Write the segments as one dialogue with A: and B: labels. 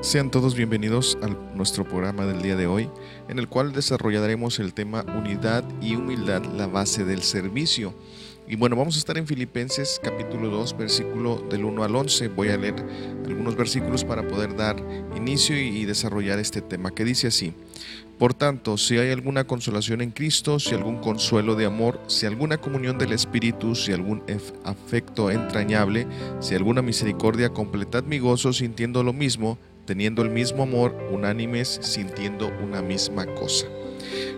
A: Sean todos bienvenidos a nuestro programa del día de hoy, en el cual desarrollaremos el tema Unidad y Humildad, la base del servicio. Y bueno, vamos a estar en Filipenses capítulo 2, versículo del 1 al 11. Voy a leer algunos versículos para poder dar inicio y desarrollar este tema, que dice así. Por tanto, si hay alguna consolación en Cristo, si algún consuelo de amor, si alguna comunión del Espíritu, si algún afecto entrañable, si alguna misericordia, completad mi gozo sintiendo lo mismo, teniendo el mismo amor, unánimes, sintiendo una misma cosa.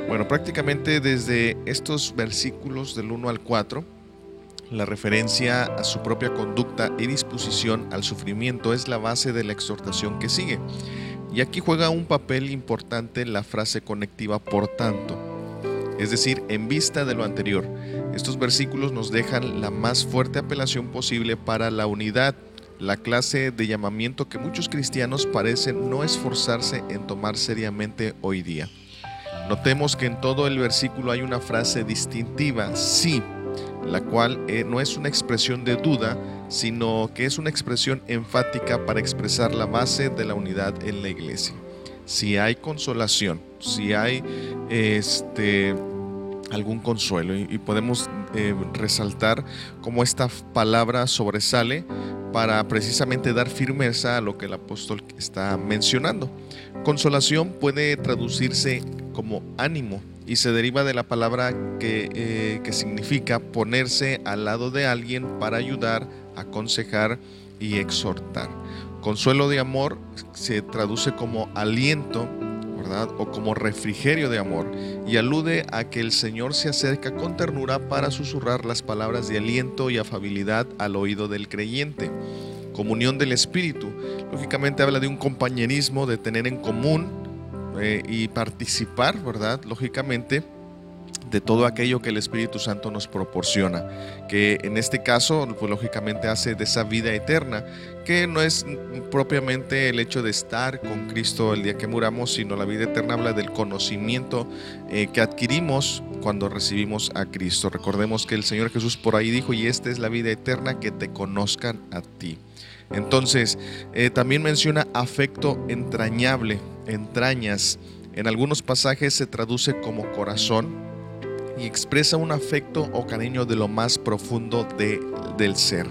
A: Bueno, prácticamente desde estos versículos del 1 al 4, la referencia a su propia conducta y disposición al sufrimiento es la base de la exhortación que sigue. Y aquí juega un papel importante la frase conectiva por tanto. Es decir, en vista de lo anterior, estos versículos nos dejan la más fuerte apelación posible para la unidad, la clase de llamamiento que muchos cristianos parecen no esforzarse en tomar seriamente hoy día. Notemos que en todo el versículo hay una frase distintiva, sí, la cual eh, no es una expresión de duda, sino que es una expresión enfática para expresar la base de la unidad en la iglesia. Si hay consolación, si hay este, algún consuelo, y, podemos eh, resaltar cómo esta palabra sobresale para precisamente dar firmeza a lo que el apóstol está mencionando. Consolación puede traducirse como ánimo, y se deriva de la palabra eh, que, significa ponerse al lado de alguien para ayudar, aconsejar y exhortar. Consuelo de amor se traduce como aliento, ¿verdad? O como refrigerio de amor y alude a que el Señor se acerca con ternura para susurrar las palabras de aliento y afabilidad al oído del creyente. Comunión del Espíritu, lógicamente habla de un compañerismo, de tener en común eh, y participar, ¿verdad? Lógicamente, de todo aquello que el Espíritu Santo nos proporciona, que en este caso, pues lógicamente hace de esa vida eterna, que no es propiamente el hecho de estar con Cristo el día que muramos, sino la vida eterna habla del conocimiento eh, que adquirimos cuando recibimos a Cristo. Recordemos que el Señor Jesús por ahí dijo, y esta es la vida eterna, que te conozcan a ti. Entonces, eh, también menciona afecto entrañable, entrañas. En algunos pasajes se traduce como corazón y expresa un afecto o cariño de lo más profundo de, del ser.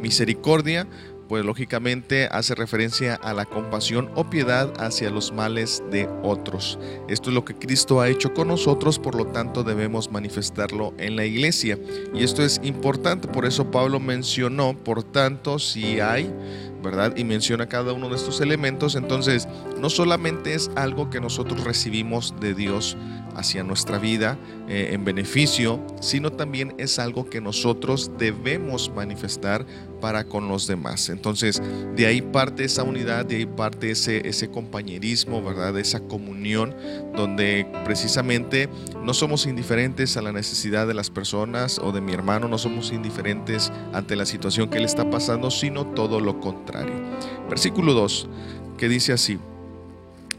A: Misericordia pues lógicamente hace referencia a la compasión o piedad hacia los males de otros. Esto es lo que Cristo ha hecho con nosotros, por lo tanto debemos manifestarlo en la iglesia. Y esto es importante, por eso Pablo mencionó, por tanto, si hay ¿verdad? Y menciona cada uno de estos elementos. Entonces, no solamente es algo que nosotros recibimos de Dios hacia nuestra vida eh, en beneficio, sino también es algo que nosotros debemos manifestar para con los demás. Entonces, de ahí parte esa unidad, de ahí parte ese, ese compañerismo, ¿verdad? Esa comunión, donde precisamente no somos indiferentes a la necesidad de las personas o de mi hermano, no somos indiferentes ante la situación que él está pasando, sino todo lo contrario. Versículo 2, que dice así,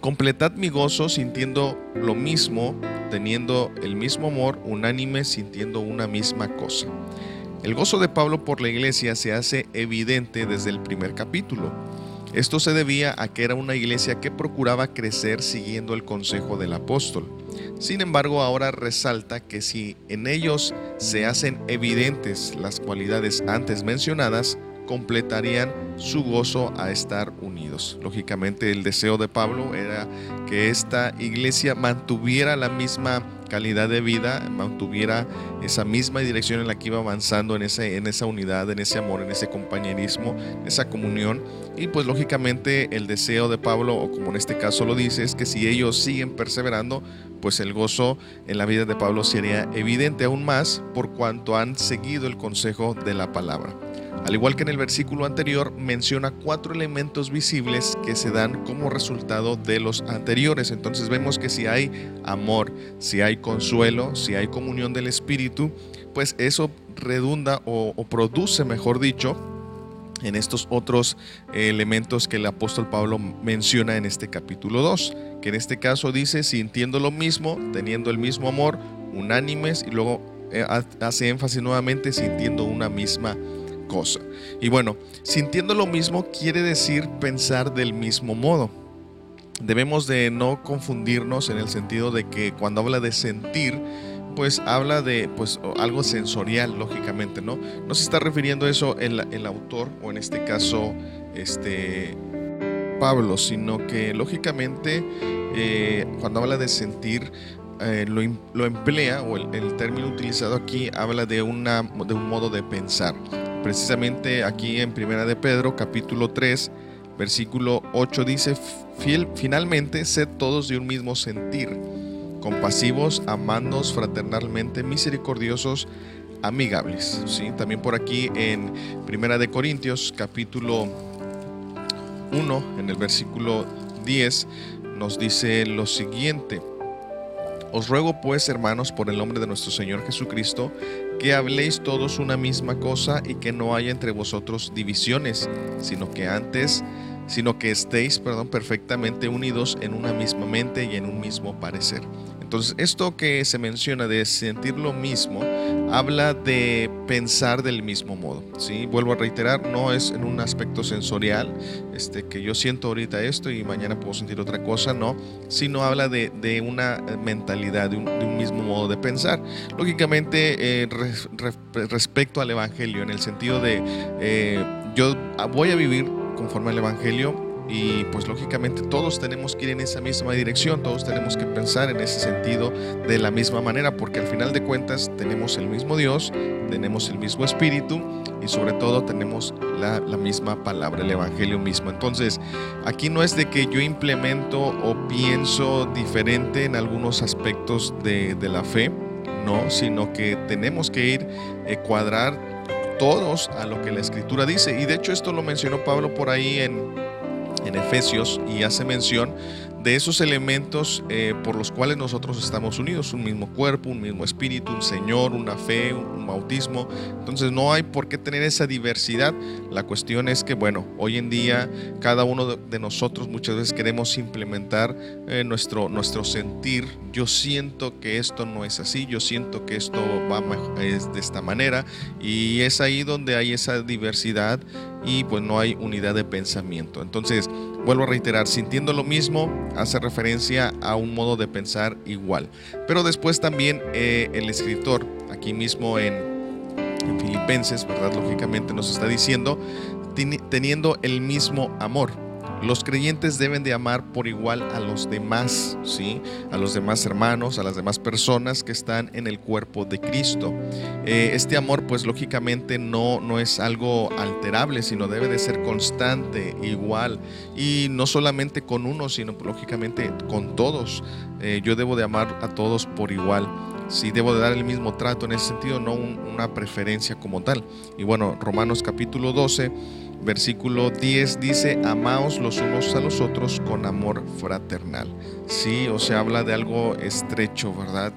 A: completad mi gozo sintiendo lo mismo, teniendo el mismo amor, unánime, sintiendo una misma cosa. El gozo de Pablo por la iglesia se hace evidente desde el primer capítulo. Esto se debía a que era una iglesia que procuraba crecer siguiendo el consejo del apóstol. Sin embargo, ahora resalta que si en ellos se hacen evidentes las cualidades antes mencionadas, completarían su gozo a estar unidos. Lógicamente el deseo de Pablo era que esta iglesia mantuviera la misma calidad de vida, mantuviera esa misma dirección en la que iba avanzando en, ese, en esa unidad, en ese amor, en ese compañerismo, esa comunión. Y pues lógicamente el deseo de Pablo, o como en este caso lo dice, es que si ellos siguen perseverando, pues el gozo en la vida de Pablo sería evidente aún más por cuanto han seguido el consejo de la palabra. Al igual que en el versículo anterior, menciona cuatro elementos visibles que se dan como resultado de los anteriores. Entonces vemos que si hay amor, si hay consuelo, si hay comunión del Espíritu, pues eso redunda o, produce, mejor dicho, en estos otros elementos que el apóstol Pablo menciona en este capítulo 2, que en este caso dice, sintiendo lo mismo, teniendo el mismo amor, unánimes, y luego eh, hace énfasis nuevamente sintiendo una misma cosa. Y bueno, sintiendo lo mismo quiere decir pensar del mismo modo. Debemos de no confundirnos en el sentido de que cuando habla de sentir, pues habla de pues algo sensorial, lógicamente, ¿no? No se está refiriendo a eso el, el autor, o en este caso, este Pablo, sino que lógicamente eh, cuando habla de sentir, eh, lo, emplea, o el, término utilizado aquí habla de, una, de un modo de pensar. Precisamente aquí en Primera de Pedro, capítulo 3, versículo 8 dice, Fiel, finalmente, sed todos de un mismo sentir, compasivos, amándoos fraternalmente, misericordiosos, amigables. ¿sí? También por aquí en Primera de Corintios, capítulo 1, en el versículo 10, nos dice lo siguiente. Os ruego pues, hermanos, por el nombre de nuestro Señor Jesucristo, que habléis todos una misma cosa y que no haya entre vosotros divisiones, sino que antes, sino que estéis, perdón, perfectamente unidos en una misma mente y en un mismo parecer. Entonces, esto que se menciona de sentir lo mismo, habla de pensar del mismo modo. ¿sí? Vuelvo a reiterar, no es en un aspecto sensorial, este, que yo siento ahorita esto y mañana puedo sentir otra cosa, no, sino habla de, una mentalidad, de un, mismo modo de pensar. Lógicamente, eh, respecto al Evangelio, en el sentido de eh, yo voy a vivir conforme al Evangelio, y pues lógicamente todos tenemos que ir en esa misma dirección, todos tenemos que pensar en ese sentido de la misma manera, porque al final de cuentas tenemos el mismo Dios, tenemos el mismo Espíritu y sobre todo tenemos la, misma palabra, el Evangelio mismo. Entonces, aquí no es de que yo implemento o pienso diferente en algunos aspectos de, la fe, no, sino que tenemos que ir eh, cuadrar todos a lo que la Escritura dice. Y de hecho esto lo mencionó Pablo por ahí en en Efesios y hace mención de esos elementos eh, por los cuales nosotros estamos unidos, un mismo cuerpo, un mismo espíritu, un Señor, una fe, un, bautismo. Entonces no hay por qué tener esa diversidad. La cuestión es que, bueno, hoy en día cada uno de nosotros muchas veces queremos implementar eh, nuestro, nuestro sentir. Yo siento que esto no es así, yo siento que esto va es de esta manera y es ahí donde hay esa diversidad y pues no hay unidad de pensamiento. Entonces, vuelvo a reiterar, sintiendo lo mismo hace referencia a un modo de pensar igual. Pero después también eh, el escritor, aquí mismo en, en Filipenses, ¿verdad? Lógicamente nos está diciendo, teniendo el mismo amor. Los creyentes deben de amar por igual a los demás, ¿sí? A los demás hermanos, a las demás personas que están en el cuerpo de Cristo. Eh, este amor, pues lógicamente no, no es algo alterable, sino debe de ser constante, igual. Y no solamente con uno, sino lógicamente con todos. Eh, yo debo de amar a todos por igual. Sí, debo de dar el mismo trato en ese sentido, no una preferencia como tal. Y bueno, Romanos capítulo 12 versículo 10 dice, amaos los unos a los otros con amor fraternal. Sí, o sea, habla de algo estrecho, ¿verdad?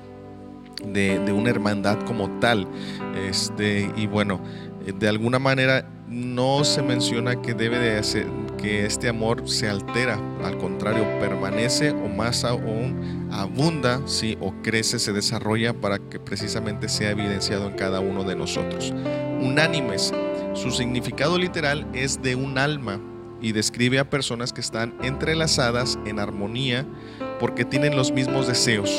A: De, una hermandad como tal. Este, y bueno, de alguna manera no se menciona que debe de hacer, que este amor se altera, al contrario, permanece o más aún abunda, sí, o crece, se desarrolla para que precisamente sea evidenciado en cada uno de nosotros. Unánimes, su significado literal es de un alma y describe a personas que están entrelazadas en armonía porque tienen los mismos deseos,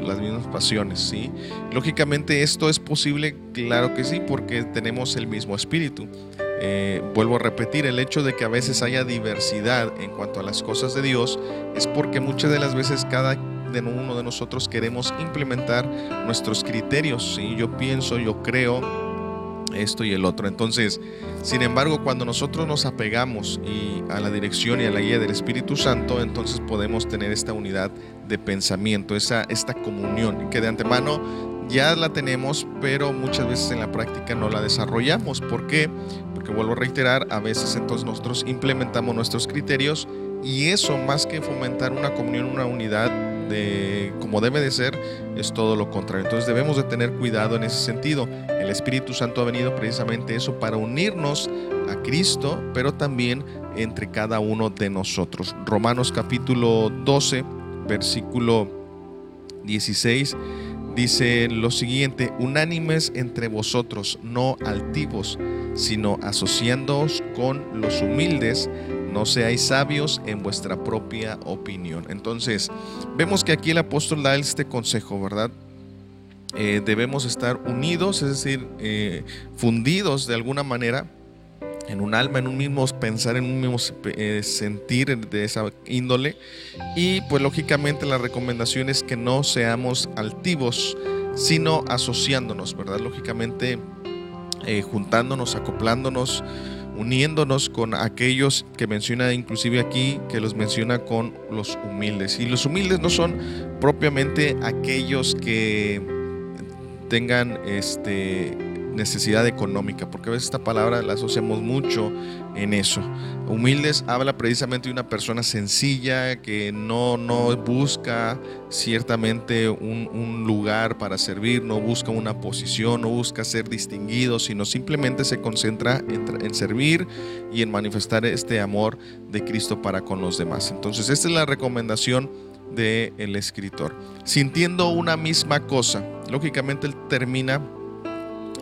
A: las mismas pasiones, ¿sí? Lógicamente esto es posible, claro que sí, porque tenemos el mismo espíritu. Eh, vuelvo a repetir, el hecho de que a veces haya diversidad en cuanto a las cosas de Dios es porque muchas de las veces cada de uno de nosotros queremos implementar nuestros criterios, ¿sí? Yo pienso, yo creo, esto y el otro. Entonces, sin embargo, cuando nosotros nos apegamos y a la dirección y a la guía del Espíritu Santo, entonces podemos tener esta unidad de pensamiento, esa, esta comunión, que de antemano ya la tenemos, pero muchas veces en la práctica no la desarrollamos. ¿Por qué? Porque vuelvo a reiterar, a veces entonces nosotros implementamos nuestros criterios y eso más que fomentar una comunión, una unidad, como debe de ser, es todo lo contrario. Entonces debemos de tener cuidado en ese sentido. El Espíritu Santo ha venido precisamente eso para unirnos a Cristo, pero también entre cada uno de nosotros. Romanos capítulo 12, versículo 16 dice lo siguiente, unánimes entre vosotros, no altivos, sino asociándoos con los humildes, no seáis sabios en vuestra propia opinión. Entonces, vemos que aquí el apóstol da este consejo, ¿verdad? Eh, debemos estar unidos, es decir, eh, fundidos de alguna manera en un alma, en un mismo pensar, en un mismo eh, sentir de esa índole. Y pues lógicamente la recomendación es que no seamos altivos, sino asociándonos, ¿verdad? Lógicamente juntándonos, acoplándonos uniéndonos con aquellos que menciona inclusive aquí, que los menciona con los humildes. Y los humildes no son propiamente aquellos que tengan este necesidad económica, porque a veces esta palabra la asociamos mucho en eso. Humildes habla precisamente de una persona sencilla que no, no busca ciertamente un, un, lugar para servir, no busca una posición, no busca ser distinguido, sino simplemente se concentra en, en servir y en manifestar este amor de Cristo para con los demás. Entonces, esta es la recomendación del el escritor. Sintiendo una misma cosa, lógicamente él termina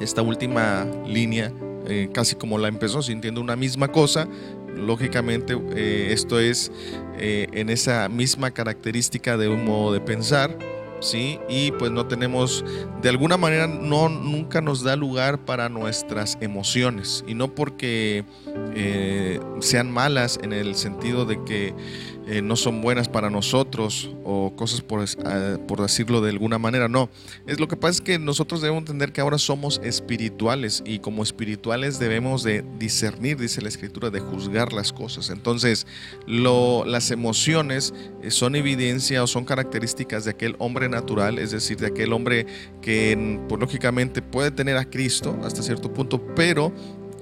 A: esta última línea, eh, casi como la empezó, sintiendo una misma cosa. Lógicamente, eh, esto es eh, en esa misma característica de un modo de pensar. ¿sí? Y pues no tenemos, de alguna manera, no, nunca nos da lugar para nuestras emociones. Y no porque sean malas en el sentido de que eh, no son buenas para nosotros o cosas por, ah, por, decirlo de alguna manera, no. Es lo que pasa es que nosotros debemos entender que ahora somos espirituales y como espirituales debemos de discernir, dice la escritura, de juzgar las cosas. Entonces, las emociones eh, son evidencia o son características de aquel hombre natural, es decir, de aquel hombre que pues, lógicamente puede tener a Cristo hasta cierto punto, pero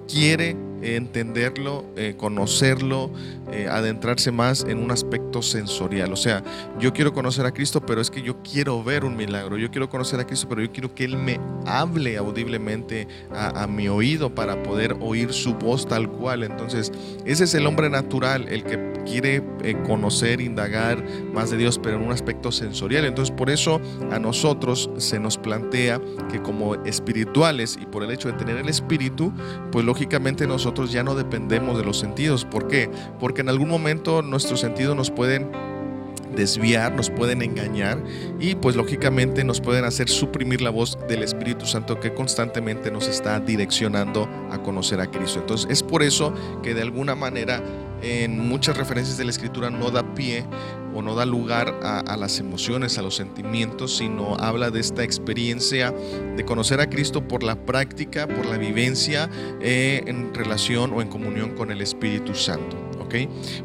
A: quiere entenderlo, eh, conocerlo, eh, adentrarse más en un aspecto sensorial. O sea, yo quiero conocer a Cristo, pero es que yo quiero ver un milagro. Yo quiero conocer a Cristo, pero yo quiero que Él me hable audiblemente a, mi oído para poder oír su voz tal cual. Entonces, ese es el hombre natural, el que quiere eh, conocer, indagar más de Dios, pero en un aspecto sensorial. Entonces, por eso a nosotros se nos plantea que como espirituales y por el hecho de tener el espíritu, pues lógicamente nosotros nosotros ya no dependemos de los sentidos. ¿Por qué? Porque en algún momento nuestros sentidos nos pueden desviar, nos pueden engañar y pues lógicamente nos pueden hacer suprimir la voz del Espíritu Santo que constantemente nos está direccionando a conocer a Cristo. Entonces es por eso que de alguna manera en muchas referencias de la Escritura no da pie o no da lugar a, las emociones, a los sentimientos, sino habla de esta experiencia de conocer a Cristo por la práctica, por la vivencia eh, en relación o en comunión con el Espíritu Santo.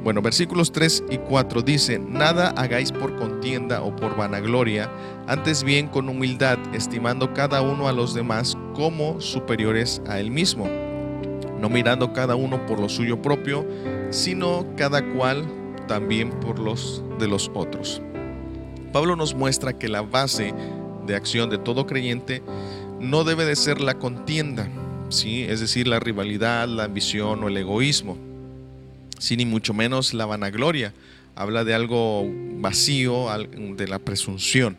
A: Bueno, versículos 3 y 4 dice, nada hagáis por contienda o por vanagloria, antes bien con humildad, estimando cada uno a los demás como superiores a él mismo, no mirando cada uno por lo suyo propio, sino cada cual también por los de los otros. Pablo nos muestra que la base de acción de todo creyente no debe de ser la contienda, ¿sí? es decir, la rivalidad, la ambición o el egoísmo, sin ni mucho menos la vanagloria. Habla de algo vacío, de la presunción,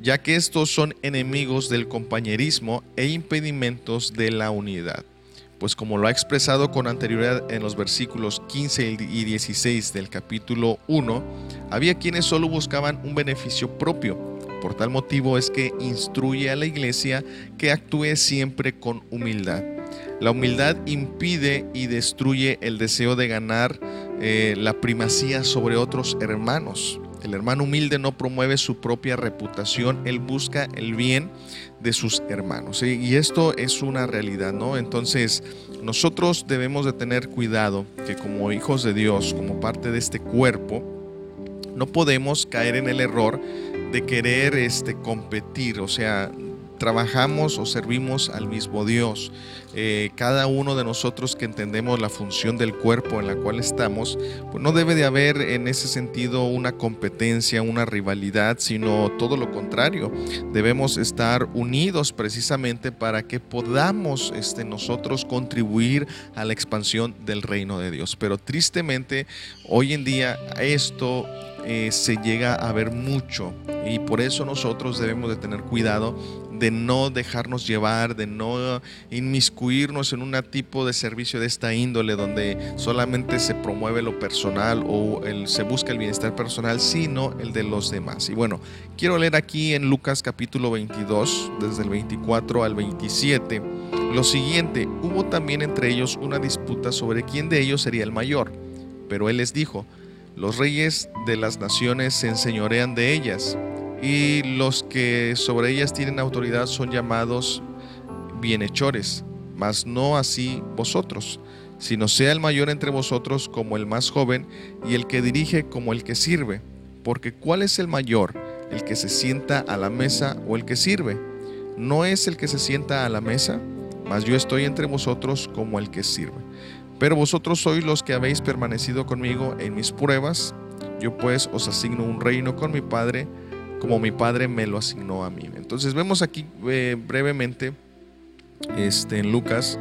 A: ya que estos son enemigos del compañerismo e impedimentos de la unidad pues como lo ha expresado con anterioridad en los versículos 15 y 16 del capítulo 1, había quienes solo buscaban un beneficio propio. Por tal motivo es que instruye a la iglesia que actúe siempre con humildad. La humildad impide y destruye el deseo de ganar eh, la primacía sobre otros hermanos. El hermano humilde no promueve su propia reputación, él busca el bien de sus hermanos. Y esto es una realidad, ¿no? Entonces, nosotros debemos de tener cuidado que como hijos de Dios, como parte de este cuerpo, no podemos caer en el error de querer este, competir, o sea, trabajamos o servimos al mismo Dios. Eh, cada uno de nosotros que entendemos la función del cuerpo en la cual estamos, pues no debe de haber en ese sentido una competencia, una rivalidad, sino todo lo contrario. Debemos estar unidos precisamente para que podamos este, nosotros contribuir a la expansión del reino de Dios. Pero tristemente, hoy en día esto eh, se llega a ver mucho y por eso nosotros debemos de tener cuidado de no dejarnos llevar, de no inmiscuirnos en un tipo de servicio de esta índole donde solamente se promueve lo personal o se busca el bienestar personal, sino el de los demás. Y bueno, quiero leer aquí en Lucas capítulo 22, desde el 24 al 27, lo siguiente, hubo también entre ellos una disputa sobre quién de ellos sería el mayor, pero él les dijo, los reyes de las naciones se enseñorean de ellas y los que sobre ellas tienen autoridad son llamados bienhechores, mas no así vosotros, sino sea el mayor entre vosotros como el más joven y el que dirige como el que sirve. Porque ¿cuál es el mayor? ¿El que se sienta a la mesa o el que sirve? ¿No es el que se sienta a la mesa? Mas yo estoy entre vosotros como el que sirve. Pero vosotros sois los que habéis permanecido conmigo en mis pruebas. Yo pues os asigno un reino con mi Padre como mi padre me lo asignó a mí. Entonces vemos aquí eh, brevemente este, en Lucas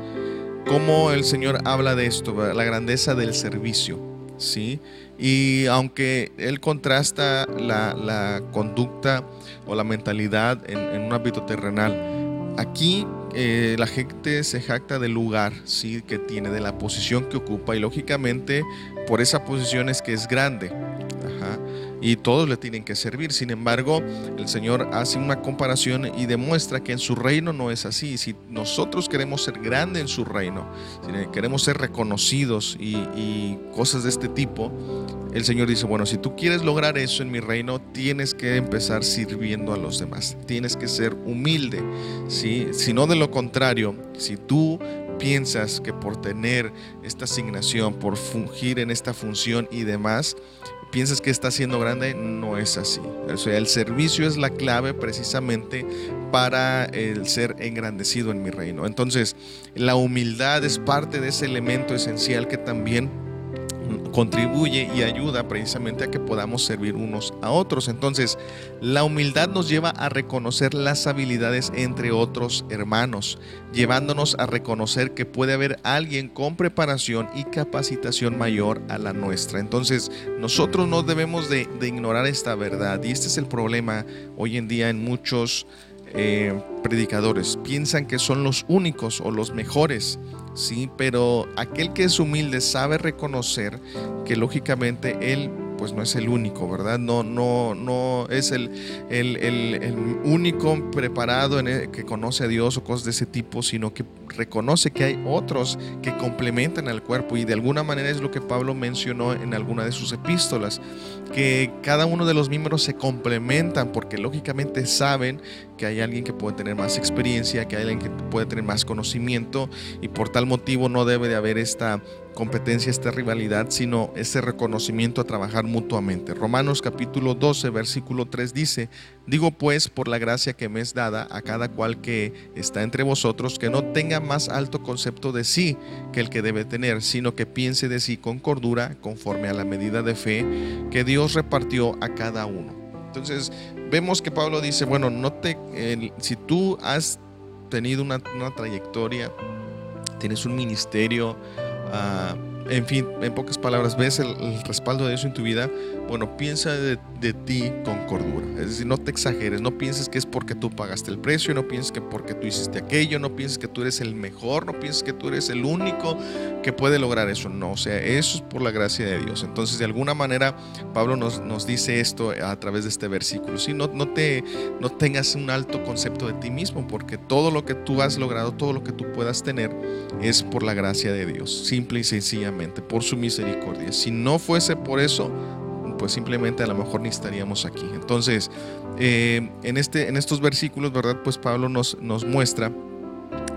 A: cómo el Señor habla de esto, la grandeza del servicio. ¿sí? Y aunque Él contrasta la, conducta o la mentalidad en, un ámbito terrenal, aquí eh, la gente se jacta del lugar ¿sí? que tiene, de la posición que ocupa y lógicamente por esa posición es que es grande y todos le tienen que servir. Sin embargo, el Señor hace una comparación y demuestra que en su reino no es así. Si nosotros queremos ser grandes en su reino, queremos ser reconocidos y, y, cosas de este tipo, el Señor dice, bueno, si tú quieres lograr eso en mi reino, tienes que empezar sirviendo a los demás. Tienes que ser humilde. ¿sí? Si no de lo contrario, si tú piensas que por tener esta asignación, por fungir en esta función y demás, piensas que está siendo grande, no es así. O sea, el servicio es la clave precisamente para el ser engrandecido en mi reino. Entonces, la humildad es parte de ese elemento esencial que también contribuye y ayuda precisamente a que podamos servir unos a otros. Entonces, la humildad nos lleva a reconocer las habilidades entre otros hermanos, llevándonos a reconocer que puede haber alguien con preparación y capacitación mayor a la nuestra. Entonces, nosotros no debemos de, ignorar esta verdad y este es el problema hoy en día en muchos eh, predicadores. Piensan que son los únicos o los mejores sí, pero aquel que es humilde sabe reconocer que lógicamente él pues no es el único, ¿verdad? No, no, no es el, el, único preparado en el, que conoce a Dios o cosas de ese tipo, sino que reconoce que hay otros que complementan al cuerpo y de alguna manera es lo que Pablo mencionó en alguna de sus epístolas, que cada uno de los miembros se complementan porque lógicamente saben que hay alguien que puede tener más experiencia, que hay alguien que puede tener más conocimiento y por tal motivo no debe de haber esta competencia, esta rivalidad, sino ese reconocimiento a trabajar mutuamente. Romanos capítulo 12, versículo 3 dice, digo pues por la gracia que me es dada a cada cual que está entre vosotros, que no tenga más alto concepto de sí que el que debe tener, sino que piense de sí con cordura, conforme a la medida de fe que Dios repartió a cada uno. Entonces, vemos que Pablo dice, bueno, no te, si tú has tenido una, trayectoria, tienes un ministerio, ah, en fin, en pocas palabras, ves el, respaldo de eso en tu vida, bueno, piensa de, ti con cordura. Es decir, no te exageres, no pienses que es porque tú pagaste el precio, no pienses que porque tú hiciste aquello, no pienses que tú eres el mejor, no pienses que tú eres el único que puede lograr eso. No, o sea, eso es por la gracia de Dios. Entonces, de alguna manera, Pablo nos, nos dice esto a través de este versículo. Si no, no, te, no tengas un alto concepto de ti mismo, porque todo lo que tú has logrado, todo lo que tú puedas tener, es por la gracia de Dios, simple y sencillamente por su misericordia. Si no fuese por eso, pues simplemente a lo mejor ni estaríamos aquí. Entonces, eh, en, este, en estos versículos, ¿verdad? Pues Pablo nos, nos muestra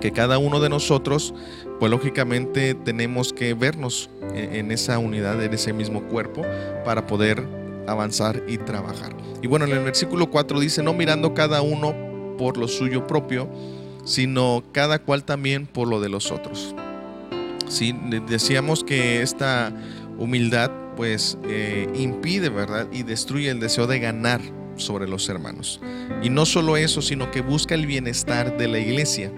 A: que cada uno de nosotros, pues lógicamente tenemos que vernos en, esa unidad, en ese mismo cuerpo, para poder avanzar y trabajar. Y bueno, en el versículo 4 dice, no mirando cada uno por lo suyo propio, sino cada cual también por lo de los otros. ¿sí? Decíamos que esta humildad pues eh, impide, ¿verdad? Y destruye el deseo de ganar sobre los hermanos. Y no solo eso, sino que busca el bienestar de la iglesia,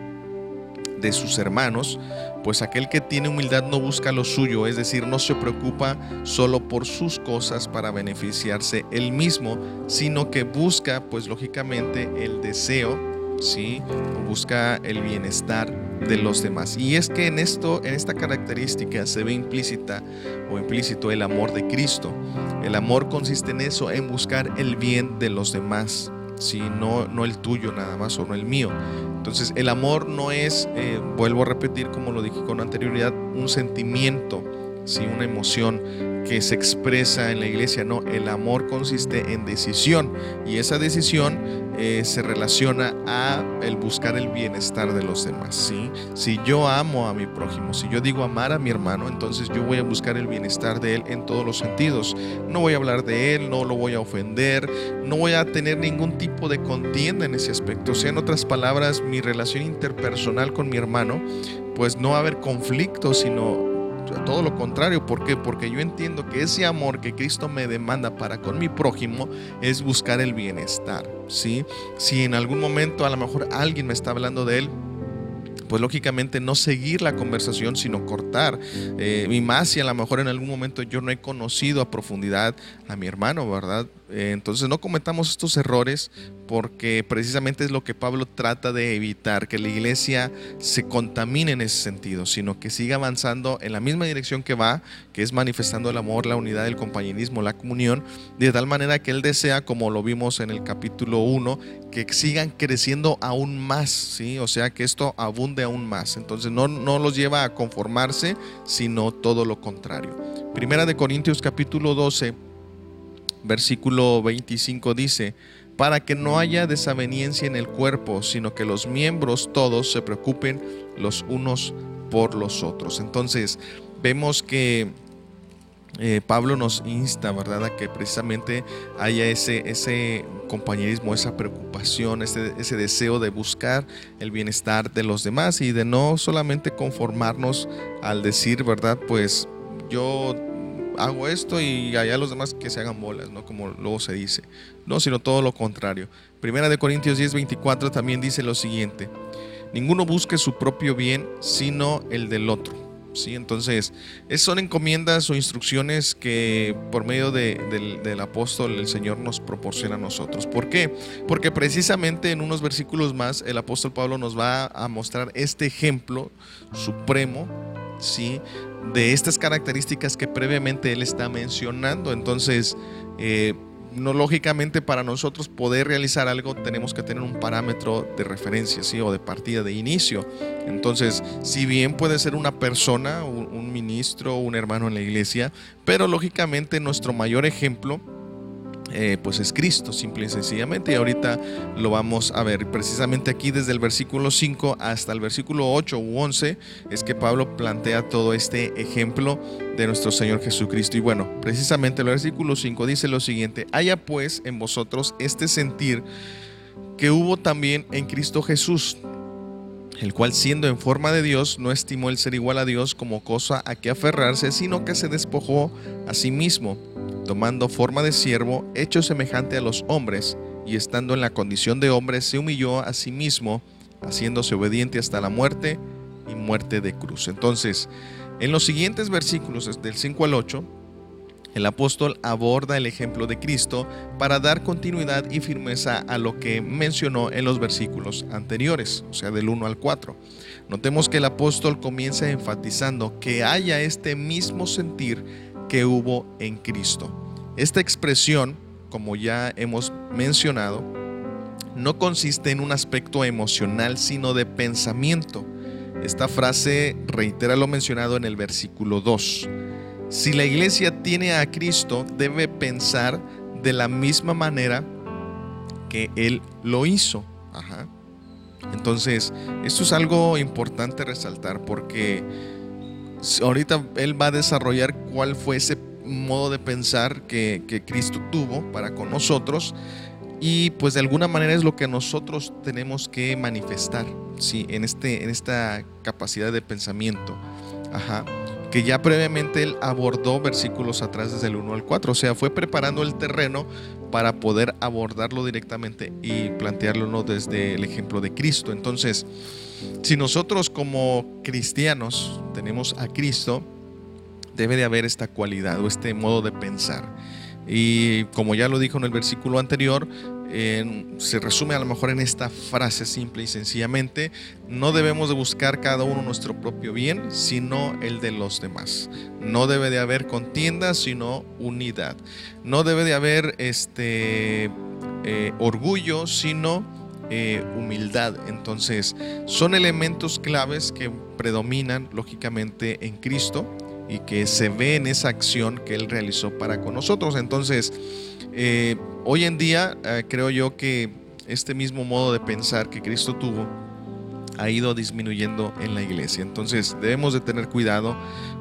A: de sus hermanos, pues aquel que tiene humildad no busca lo suyo, es decir, no se preocupa solo por sus cosas para beneficiarse él mismo, sino que busca, pues lógicamente, el deseo ¿sí? busca el bienestar de los demás. Y es que en esto, en esta característica se ve implícita o implícito el amor de Cristo. El amor consiste en eso, en buscar el bien de los demás, ¿sí? no, no el tuyo nada más o no el mío. Entonces el amor no es, eh, vuelvo a repetir como lo dije con anterioridad, un sentimiento, ¿sí? una emoción que se expresa en la iglesia, no, el amor consiste en decisión y esa decisión eh, se relaciona a el buscar el bienestar de los demás, ¿sí? Si yo amo a mi prójimo, si yo digo amar a mi hermano, entonces yo voy a buscar el bienestar de él en todos los sentidos. No voy a hablar de él, no lo voy a ofender, no voy a tener ningún tipo de contienda en ese aspecto. O sea, en otras palabras, mi relación interpersonal con mi hermano, pues no va a haber conflicto, sino todo lo contrario. ¿Por qué? Porque yo entiendo que ese amor que Cristo me demanda para con mi prójimo es buscar el bienestar. ¿sí? Si en algún momento a lo mejor alguien me está hablando de él, pues lógicamente no seguir la conversación, sino cortar. Eh, y más si a lo mejor en algún momento yo no he conocido a profundidad a mi hermano, ¿verdad? Eh, entonces no cometamos estos errores porque precisamente es lo que Pablo trata de evitar, que la iglesia se contamine en ese sentido, sino que siga avanzando en la misma dirección que va, que es manifestando el amor, la unidad, el compañerismo, la comunión, de tal manera que él desea, como lo vimos en el capítulo 1, que sigan creciendo aún más, ¿sí? O sea, que esto abunde aún más. Entonces no, no los lleva a conformarse, sino todo lo contrario. Primera de Corintios capítulo 12 versículo 25 dice, para que no haya desaveniencia en el cuerpo, sino que los miembros todos se preocupen los unos por los otros. Entonces, vemos que eh, Pablo nos insta, ¿verdad?, a que precisamente haya ese, ese compañerismo, esa preocupación, ese, ese deseo de buscar el bienestar de los demás y de no solamente conformarnos al decir, ¿verdad?, pues yo hago esto y allá los demás que se hagan bolas, ¿no? Como luego se dice. No, sino todo lo contrario. Primera de Corintios 10, 24 también dice lo siguiente. Ninguno busque su propio bien, sino el del otro. ¿Sí? Entonces, son encomiendas o instrucciones que por medio del, del, apóstol el Señor nos proporciona a nosotros. ¿Por qué? Porque precisamente en unos versículos más el apóstol Pablo nos va a mostrar este ejemplo supremo, ¿sí? de estas características que previamente él está mencionando. Entonces, eh, no lógicamente para nosotros poder realizar algo tenemos que tener un parámetro de referencia, ¿sí? O de partida, de inicio. Entonces, si bien puede ser una persona, un, un ministro, un hermano en la iglesia, pero lógicamente nuestro mayor ejemplo eh, pues es Cristo, simple y sencillamente. Y ahorita lo vamos a ver. Precisamente aquí desde el versículo 5 hasta el versículo 8 u 11 es que Pablo plantea todo este ejemplo de nuestro Señor Jesucristo. Y bueno, precisamente el versículo 5 dice lo siguiente, haya pues en vosotros este sentir que hubo también en Cristo Jesús el cual siendo en forma de Dios no estimó el ser igual a Dios como cosa a que aferrarse, sino que se despojó a sí mismo tomando forma de siervo, hecho semejante a los hombres, y estando en la condición de hombre, se humilló a sí mismo, haciéndose obediente hasta la muerte y muerte de cruz. Entonces, en los siguientes versículos, del 5 al 8, el apóstol aborda el ejemplo de Cristo para dar continuidad y firmeza a lo que mencionó en los versículos anteriores, o sea, del 1 al 4. Notemos que el apóstol comienza enfatizando que haya este mismo sentir que hubo en Cristo. Esta expresión, como ya hemos mencionado, no consiste en un aspecto emocional, sino de pensamiento. Esta frase reitera lo mencionado en el versículo 2. Si la iglesia tiene a Cristo, debe pensar de la misma manera que Él lo hizo. Entonces, esto es algo importante resaltar porque ahorita él va a desarrollar cuál fue ese modo de pensar que, Cristo tuvo para con nosotros y pues de alguna manera es lo que nosotros tenemos que manifestar ¿sí? en, este, en esta capacidad de pensamiento. Ajá. Que ya previamente él abordó versículos atrás desde el 1 al 4, o sea, fue preparando el terreno para poder abordarlo directamente y plantearlo desde el ejemplo de Cristo. Entonces, si nosotros como cristianos tenemos a Cristo, debe de haber esta cualidad o este modo de pensar. Y como ya lo dijo en el versículo anterior, se resume a lo mejor en esta frase simple y sencillamente, no debemos de buscar cada uno nuestro propio bien, sino el de los demás. No debe de haber contienda, sino unidad. No debe de haber este eh, orgullo, sino eh, humildad. Entonces, son elementos claves que predominan lógicamente en Cristo y que se ve en esa acción que Él realizó para con nosotros. Entonces, eh, hoy en día eh, creo yo que este mismo modo de pensar que Cristo tuvo ha ido disminuyendo en la iglesia. Entonces debemos de tener cuidado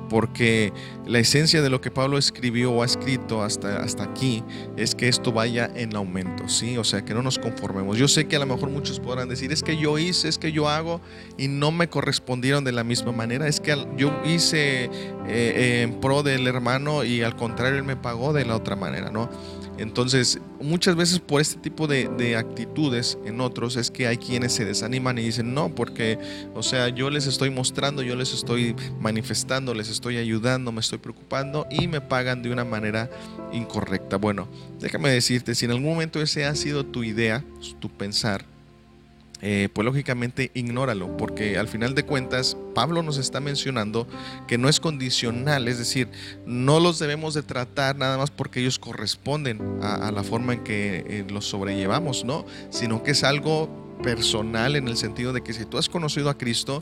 A: porque la esencia de lo que Pablo escribió o ha escrito hasta, hasta aquí es que esto vaya en aumento, ¿sí? O sea, que no nos conformemos. Yo sé que a lo mejor muchos podrán decir, es que yo hice, es que yo hago y no me correspondieron de la misma manera, es que yo hice eh, en pro del hermano y al contrario él me pagó de la otra manera, ¿no? Entonces, muchas veces por este tipo de, actitudes en otros es que hay quienes se desaniman y dicen, no, porque, o sea, yo les estoy mostrando, yo les estoy manifestando, les estoy ayudando, me estoy preocupando y me pagan de una manera incorrecta. Bueno, déjame decirte, si en algún momento ese ha sido tu idea, tu pensar, eh, pues lógicamente ignóralo, porque al final de cuentas Pablo nos está mencionando que no es condicional, es decir, no los debemos de tratar nada más porque ellos corresponden a, la forma en que eh, los sobrellevamos, ¿no? Sino que es algo personal en el sentido de que si tú has conocido a Cristo,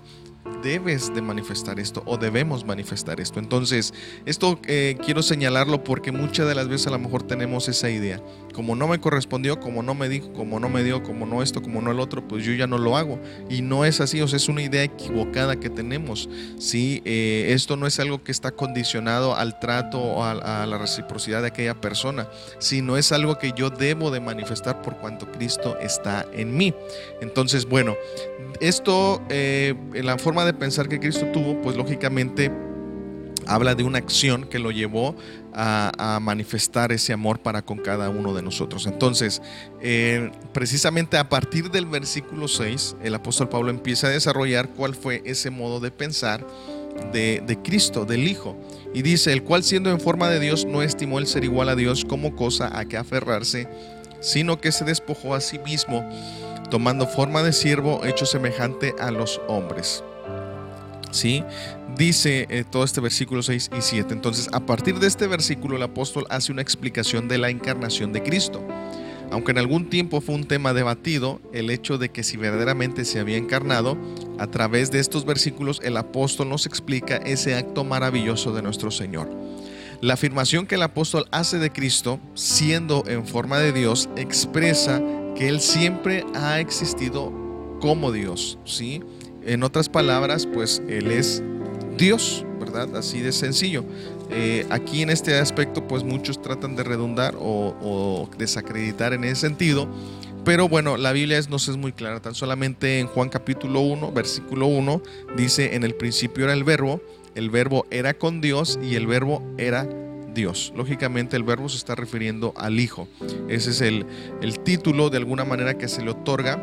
A: debes de manifestar esto o debemos manifestar esto. Entonces, esto eh, quiero señalarlo porque muchas de las veces a lo mejor tenemos esa idea. Como no me correspondió, como no me dijo, como no me dio, como no esto, como no el otro, pues yo ya no lo hago. Y no es así, o sea, es una idea equivocada que tenemos. ¿sí? Eh, esto no es algo que está condicionado al trato o a, la reciprocidad de aquella persona, sino es algo que yo debo de manifestar por cuanto Cristo está en mí. Entonces, bueno, esto, eh, la forma de pensar que Cristo tuvo, pues lógicamente habla de una acción que lo llevó a, manifestar ese amor para con cada uno de nosotros. Entonces, eh, precisamente a partir del versículo 6, el apóstol Pablo empieza a desarrollar cuál fue ese modo de pensar de, de Cristo, del Hijo. Y dice, el cual siendo en forma de Dios no estimó el ser igual a Dios como cosa a que aferrarse, sino que se despojó a sí mismo, tomando forma de siervo hecho semejante a los hombres ¿sí? Dice eh, todo este versículo 6 y 7. Entonces, a partir de este versículo, el apóstol hace una explicación de la encarnación de Cristo. Aunque en algún tiempo fue un tema debatido, el hecho de que si verdaderamente se había encarnado, a través de estos versículos el apóstol nos explica ese acto maravilloso de nuestro Señor. La afirmación que el apóstol hace de Cristo, siendo en forma de Dios, expresa que Él siempre ha existido como Dios, ¿sí? En otras palabras, pues Él es Dios, ¿verdad? Así de sencillo. Eh, aquí en este aspecto, pues muchos tratan de redundar o, desacreditar en ese sentido. Pero bueno, la Biblia es, nos es muy clara. Tan solamente en Juan capítulo 1, versículo 1, dice, en el principio era el verbo, el verbo era con Dios y el verbo era Dios. Lógicamente el verbo se está refiriendo al Hijo. Ese es el, el título de alguna manera que se le otorga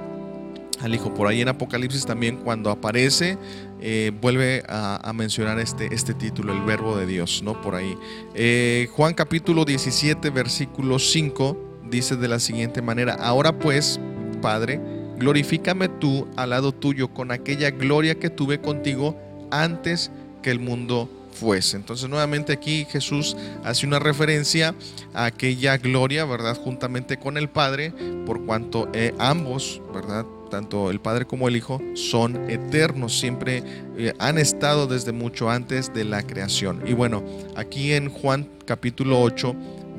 A: al Hijo. Por ahí en Apocalipsis también cuando aparece eh, vuelve a, mencionar este, este título, el verbo de Dios, ¿no? Por ahí. Eh, Juan capítulo 17, versículo 5 dice de la siguiente manera, ahora pues, Padre, glorifícame tú al lado tuyo con aquella gloria que tuve contigo antes que el mundo fuese. Entonces nuevamente aquí Jesús hace una referencia a aquella gloria, ¿verdad? Juntamente con el Padre, por cuanto eh, ambos, ¿verdad? Tanto el Padre como el Hijo, son eternos, siempre eh, han estado desde mucho antes de la creación. Y bueno, aquí en Juan capítulo 8,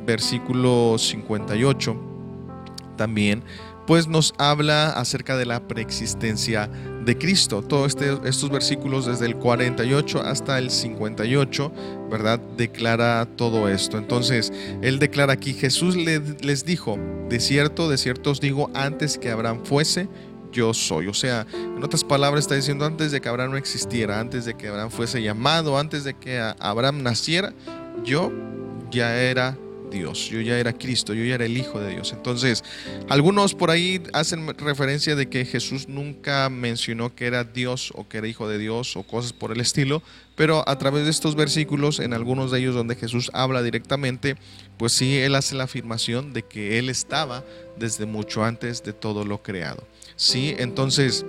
A: versículo 58, también, pues nos habla acerca de la preexistencia de Cristo. Todos este, estos versículos desde el 48 hasta el 58, ¿verdad? Declara todo esto. Entonces, él declara aquí, Jesús les dijo, de cierto, de cierto os digo, antes que Abraham fuese, yo soy. O sea, en otras palabras está diciendo antes de que Abraham no existiera, antes de que Abraham fuese llamado, antes de que Abraham naciera, yo ya era Dios, yo ya era Cristo, yo ya era el Hijo de Dios. Entonces, algunos por ahí hacen referencia de que Jesús nunca mencionó que era Dios o que era Hijo de Dios o cosas por el estilo, pero a través de estos versículos, en algunos de ellos donde Jesús habla directamente, pues sí, él hace la afirmación de que él estaba desde mucho antes de todo lo creado. Sí, entonces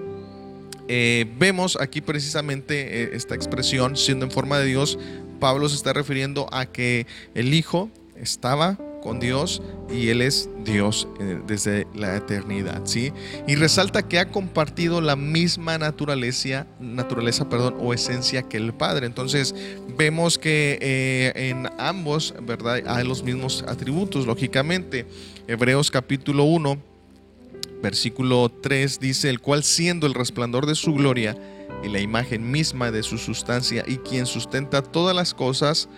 A: eh, vemos aquí precisamente eh, esta expresión, siendo en forma de Dios, Pablo se está refiriendo a que el Hijo estaba con Dios y Él es Dios eh, desde la eternidad, ¿sí? Y resalta que ha compartido la misma naturaleza, naturaleza, perdón, o esencia que el Padre. Entonces vemos que en ambos, ¿verdad? Hay los mismos atributos, lógicamente. Hebreos capítulo 1, versículo 3 dice, el cual siendo el resplandor de su gloria y la imagen misma de su sustancia y quien sustenta todas las cosas,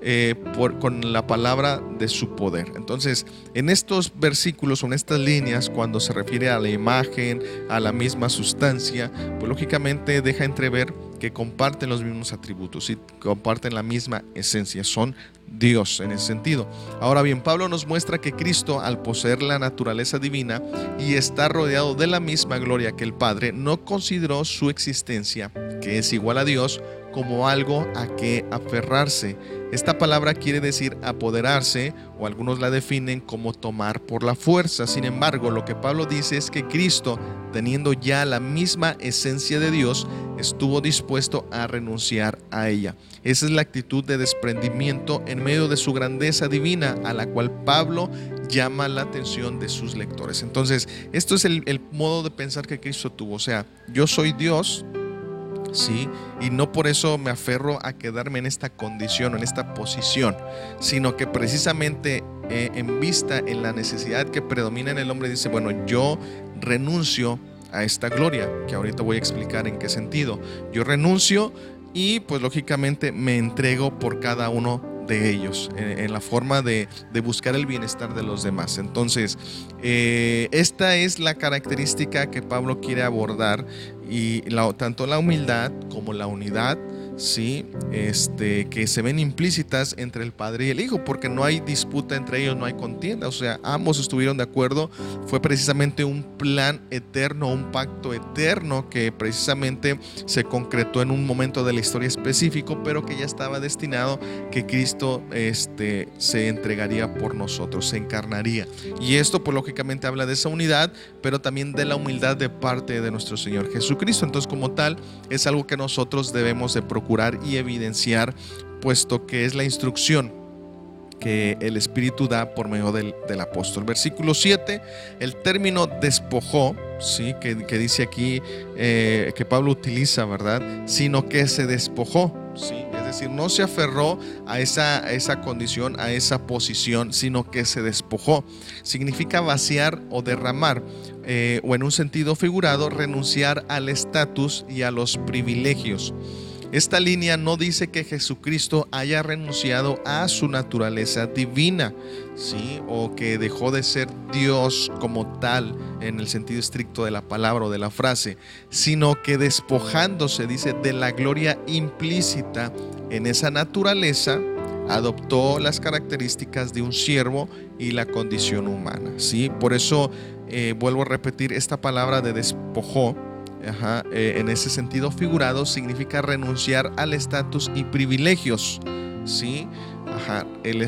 A: eh, por, con la palabra de su poder. Entonces, en estos versículos o en estas líneas, cuando se refiere a la imagen, a la misma sustancia, pues lógicamente deja entrever que comparten los mismos atributos y comparten la misma esencia, son Dios en ese sentido. Ahora bien, Pablo nos muestra que Cristo, al poseer la naturaleza divina y estar rodeado de la misma gloria que el Padre, no consideró su existencia, que es igual a Dios, como algo a que aferrarse. Esta palabra quiere decir apoderarse o algunos la definen como tomar por la fuerza. Sin embargo, lo que Pablo dice es que Cristo, teniendo ya la misma esencia de Dios, estuvo dispuesto a renunciar a ella. Esa es la actitud de desprendimiento en medio de su grandeza divina a la cual Pablo llama la atención de sus lectores. Entonces, esto es el, modo de pensar que Cristo tuvo. O sea, yo soy Dios, ¿sí? Y no por eso me aferro a quedarme en esta condición, en esta posición, sino que precisamente eh, en vista en la necesidad que predomina en el hombre, dice, bueno, yo renuncio a esta gloria, que ahorita voy a explicar en qué sentido. Yo renuncio y pues lógicamente me entrego por cada uno de ellos, en, la forma de, buscar el bienestar de los demás. Entonces, eh, esta es la característica que Pablo quiere abordar y tanto la humildad como la unidad ¿sí? Este, que se ven implícitas entre el Padre y el Hijo, porque no hay disputa entre ellos, no hay contienda, o sea, ambos estuvieron de acuerdo, fue precisamente un plan eterno, un pacto eterno que precisamente se concretó en un momento de la historia específico, pero que ya estaba destinado que Cristo este, se entregaría por nosotros, se encarnaría. Y esto, pues lógicamente habla de esa unidad, pero también de la humildad de parte de nuestro Señor Jesucristo. Entonces, como tal, es algo que nosotros debemos de procurar y evidenciar, puesto que es la instrucción que el Espíritu da por medio del, apóstol. Versículo 7, el término despojó, ¿sí? que, dice aquí eh, que Pablo utiliza, ¿verdad? Sino que se despojó, ¿sí? es decir, no se aferró a esa, esa condición, a esa posición, sino que se despojó. Significa vaciar o derramar. Eh, o en un sentido figurado, renunciar al estatus y a los privilegios. Esta línea no dice que Jesucristo haya renunciado a su naturaleza divina, ¿sí? o que dejó de ser Dios como tal en el sentido estricto de la palabra o de la frase, sino que despojándose, dice, de la gloria implícita en esa naturaleza, adoptó las características de un siervo y la condición humana. ¿sí? Por eso eh, vuelvo a repetir esta palabra de despojó eh, en ese sentido figurado significa renunciar al estatus y privilegios, ¿sí?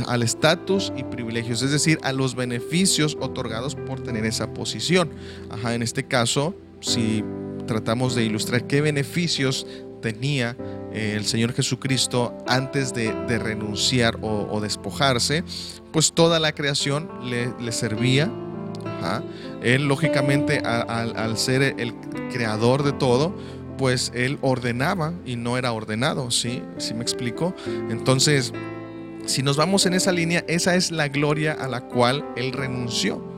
A: al estatus y privilegios, es decir, a los beneficios otorgados por tener esa posición. Ajá, en este caso, si tratamos de ilustrar qué beneficios tenía eh, el Señor Jesucristo antes de, renunciar o, despojarse, pues toda la creación le servía él lógicamente al, ser el creador de todo, pues él ordenaba y no era ordenado, ¿sí? ¿Sí me explico? Entonces, si nos vamos en esa línea, esa es la gloria a la cual él renunció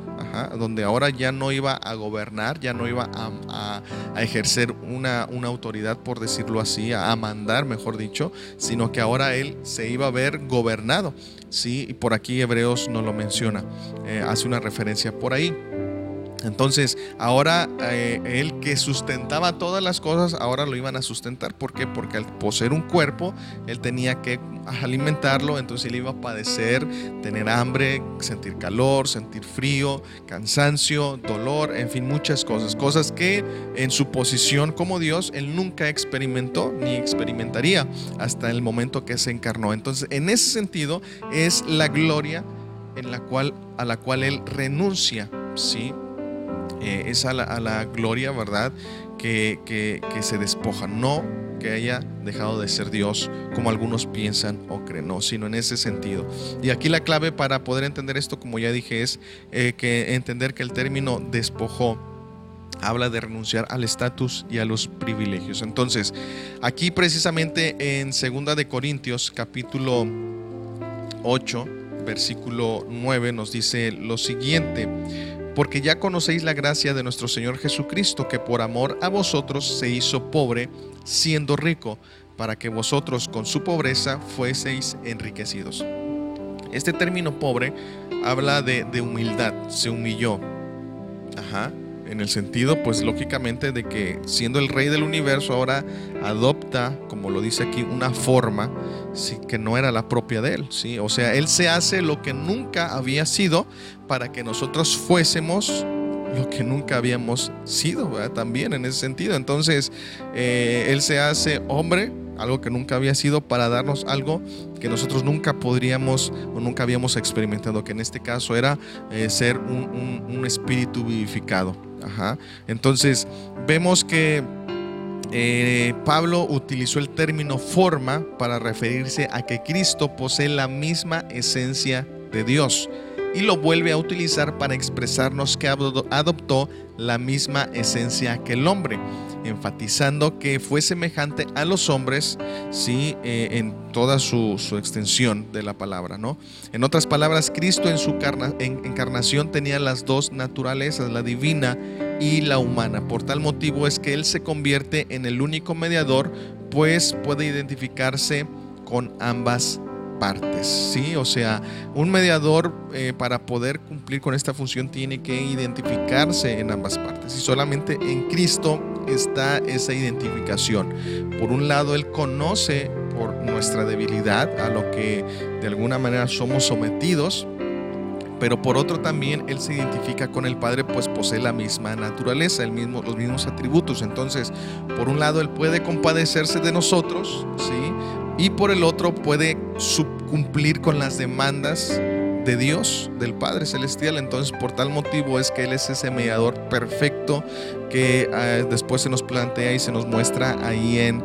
A: donde ahora ya no iba a gobernar, ya no iba a, ejercer una, una, autoridad, por decirlo así, a, mandar, mejor dicho, sino que ahora él se iba a ver gobernado. ¿sí? Y por aquí Hebreos no lo menciona, eh, hace una referencia por ahí. Entonces, ahora eh, él que sustentaba todas las cosas, ahora lo iban a sustentar. ¿Por qué? Porque al poseer un cuerpo, él tenía que alimentarlo, entonces él iba a padecer, tener hambre, sentir calor, sentir frío, cansancio, dolor, en fin, muchas cosas. Cosas que en su posición como Dios, él nunca experimentó ni experimentaría hasta el momento que se encarnó. Entonces, en ese sentido, es la gloria en la cual, a la cual él renuncia, ¿sí? Eh, es a la, gloria, ¿verdad? Que, que, se despoja, no que haya dejado de ser Dios como algunos piensan o creen, no, sino en ese sentido. Y aquí la clave para poder entender esto, como ya dije, es eh, que entender que el término despojó habla de renunciar al estatus y a los privilegios. Entonces, aquí precisamente en Segunda de Corintios capítulo 8, versículo 9 nos dice lo siguiente: porque ya conocéis la gracia de nuestro Señor Jesucristo, que por amor a vosotros se hizo pobre, siendo rico, para que vosotros con su pobreza fueseis enriquecidos. Este término pobre habla de, de humildad, se humilló. Ajá en el sentido, pues lógicamente, de que siendo el rey del universo ahora adopta, como lo dice aquí, una forma sí, que no era la propia de él. ¿sí? O sea, él se hace lo que nunca había sido para que nosotros fuésemos lo que nunca habíamos sido, también en ese sentido. Entonces, eh, él se hace hombre algo que nunca había sido, para darnos algo que nosotros nunca podríamos o nunca habíamos experimentado, que en este caso era eh, ser un, espíritu vivificado. Entonces, vemos que eh, Pablo utilizó el término forma para referirse a que Cristo posee la misma esencia de Dios y lo vuelve a utilizar para expresarnos que adoptó la misma esencia que el hombre enfatizando que fue semejante a los hombres, sí, eh, en toda su, extensión de la palabra, ¿no? En otras palabras, Cristo en su encarnación tenía las dos naturalezas, la divina y la humana. Por tal motivo es que Él se convierte en el único mediador, pues puede identificarse con ambas partes, ¿sí? O sea, un mediador eh, para poder cumplir con esta función tiene que identificarse en ambas partes y solamente en Cristo está esa identificación. Por un lado, Él conoce por nuestra debilidad a lo que de alguna manera somos sometidos, pero por otro también Él se identifica con el Padre, pues posee la misma naturaleza, el mismo, los mismos atributos. Entonces, por un lado, Él puede compadecerse de nosotros, ¿sí? Y por el otro, puede cumplir con las demandas de Dios, del Padre Celestial. Entonces, por tal motivo es que Él es ese mediador perfecto que ah, después se nos plantea y se nos muestra ahí en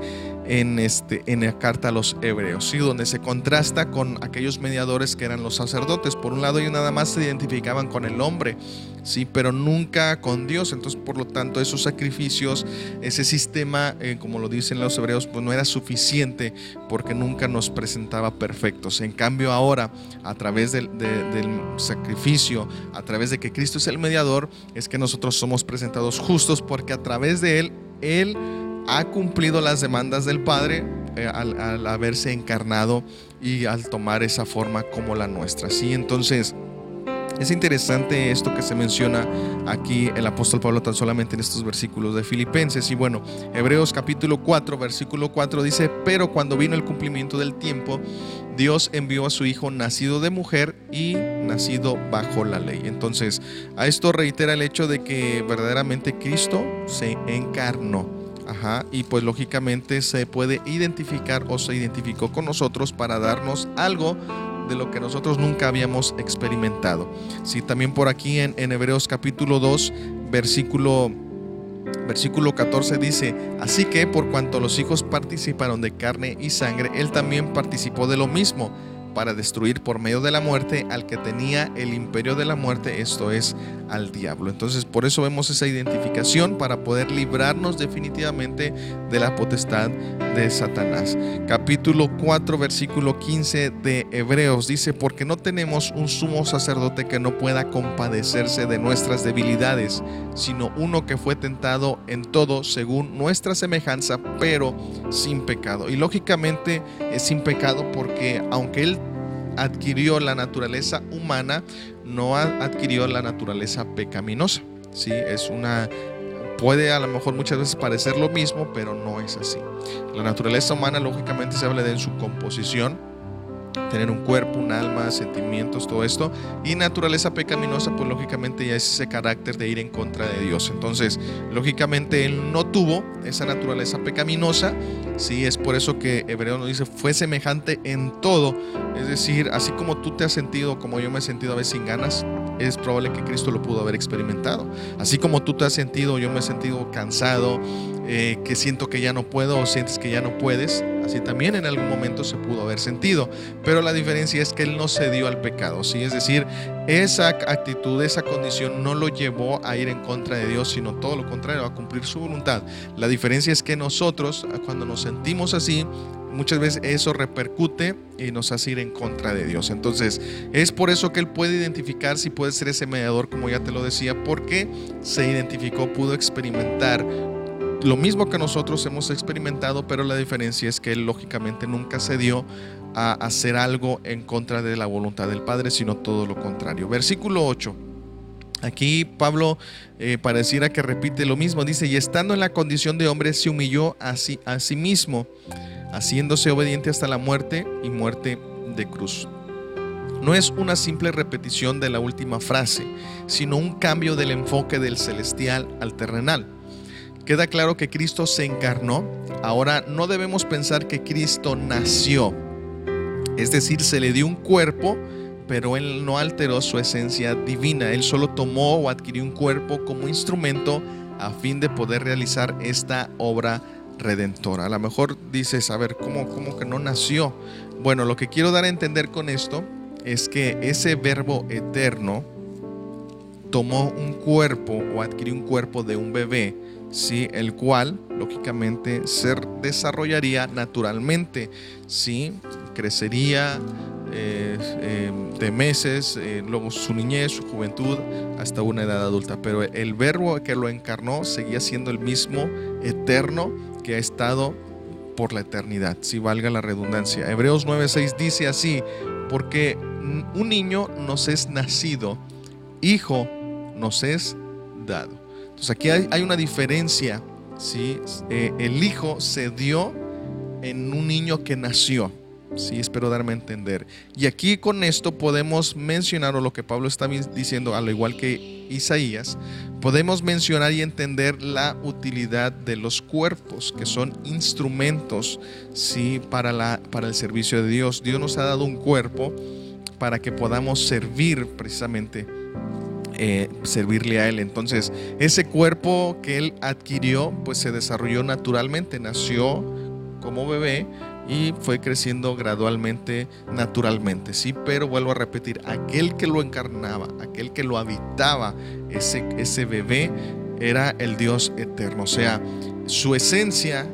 A: en, este, en la carta a los hebreos, ¿sí? donde se contrasta con aquellos mediadores que eran los sacerdotes. Por un lado ellos nada más se identificaban con el hombre, ¿sí? pero nunca con Dios. Entonces, por lo tanto, esos sacrificios, ese sistema, eh, como lo dicen los hebreos, pues no era suficiente porque nunca nos presentaba perfectos. En cambio, ahora, a través del, del sacrificio, a través de que Cristo es el mediador, es que nosotros somos presentados justos porque a través de Él, Él ha cumplido las demandas del Padre eh, al, haberse encarnado y al tomar esa forma como la nuestra. ¿sí? Entonces, es interesante esto que se menciona aquí el apóstol Pablo tan solamente en estos versículos de Filipenses. Y bueno, Hebreos capítulo 4, versículo 4 dice, pero cuando vino el cumplimiento del tiempo, Dios envió a su Hijo nacido de mujer y nacido bajo la ley. Entonces, a esto reitera el hecho de que verdaderamente Cristo se encarnó. Ajá, y pues lógicamente se puede identificar o se identificó con nosotros para darnos algo de lo que nosotros nunca habíamos experimentado. Sí, también por aquí en, Hebreos capítulo 2, versículo, versículo 14 dice, así que por cuanto los hijos participaron de carne y sangre, él también participó de lo mismo para destruir por medio de la muerte al que tenía el imperio de la muerte, esto es al diablo. Entonces por eso vemos esa identificación para poder librarnos definitivamente de la potestad de Satanás. Capítulo 4, versículo 15 de Hebreos dice, porque no tenemos un sumo sacerdote que no pueda compadecerse de nuestras debilidades, sino uno que fue tentado en todo según nuestra semejanza, pero sin pecado. Y lógicamente es sin pecado porque aunque él adquirió la naturaleza humana, no adquirió la naturaleza pecaminosa. ¿sí? Es una puede a lo mejor muchas veces parecer lo mismo, pero no es así. La naturaleza humana lógicamente se habla de en su composición, tener un cuerpo, un alma, sentimientos, todo esto. Y naturaleza pecaminosa, pues lógicamente ya es ese carácter de ir en contra de Dios. Entonces, lógicamente él no tuvo esa naturaleza pecaminosa. Sí, es por eso que Hebreo nos dice, fue semejante en todo. Es decir, así como tú te has sentido, como yo me he sentido a veces sin ganas, es probable que Cristo lo pudo haber experimentado. Así como tú te has sentido, yo me he sentido cansado, eh, que siento que ya no puedo o sientes que ya no puedes, así también en algún momento se pudo haber sentido. Pero la diferencia es que Él no cedió al pecado, ¿sí? Es decir, esa actitud, esa condición no lo llevó a ir en contra de Dios, sino todo lo contrario, a cumplir su voluntad. La diferencia es que nosotros, cuando nos sentimos así, muchas veces eso repercute y nos hace ir en contra de Dios. Entonces, es por eso que Él puede identificar si puede ser ese mediador, como ya te lo decía, porque se identificó, pudo experimentar lo mismo que nosotros hemos experimentado, pero la diferencia es que Él lógicamente nunca se dio a hacer algo en contra de la voluntad del Padre, sino todo lo contrario. Versículo 8. Aquí Pablo eh, pareciera que repite lo mismo. Dice, y estando en la condición de hombre, se humilló a sí, a sí mismo haciéndose obediente hasta la muerte y muerte de cruz. No es una simple repetición de la última frase, sino un cambio del enfoque del celestial al terrenal. Queda claro que Cristo se encarnó, ahora no debemos pensar que Cristo nació, es decir, se le dio un cuerpo, pero Él no alteró su esencia divina, Él solo tomó o adquirió un cuerpo como instrumento a fin de poder realizar esta obra redentora. A lo mejor dices, a ver, ¿cómo, ¿cómo que no nació? Bueno, lo que quiero dar a entender con esto es que ese verbo eterno tomó un cuerpo o adquirió un cuerpo de un bebé, ¿sí? el cual lógicamente se desarrollaría naturalmente, ¿sí? crecería eh, eh, de meses, eh, luego su niñez, su juventud, hasta una edad adulta. Pero el verbo que lo encarnó seguía siendo el mismo, eterno, que ha estado por la eternidad, si valga la redundancia. Hebreos 9:6 dice así, porque un niño nos es nacido, hijo nos es dado. Entonces aquí hay, una diferencia, ¿sí? Eh, el hijo se dio en un niño que nació. Sí, espero darme a entender. Y aquí con esto podemos mencionar, o lo que Pablo está diciendo, al igual que Isaías, podemos mencionar y entender la utilidad de los cuerpos, que son instrumentos ¿sí? para, la, para el servicio de Dios. Dios nos ha dado un cuerpo para que podamos servir precisamente. Eh, servirle a Él. Entonces, ese cuerpo que Él adquirió, pues se desarrolló naturalmente, nació como bebé, y fue creciendo gradualmente, naturalmente, sí, pero vuelvo a repetir, aquel que lo encarnaba, aquel que lo habitaba, ese, ese bebé, era el Dios eterno, o sea, su esencia,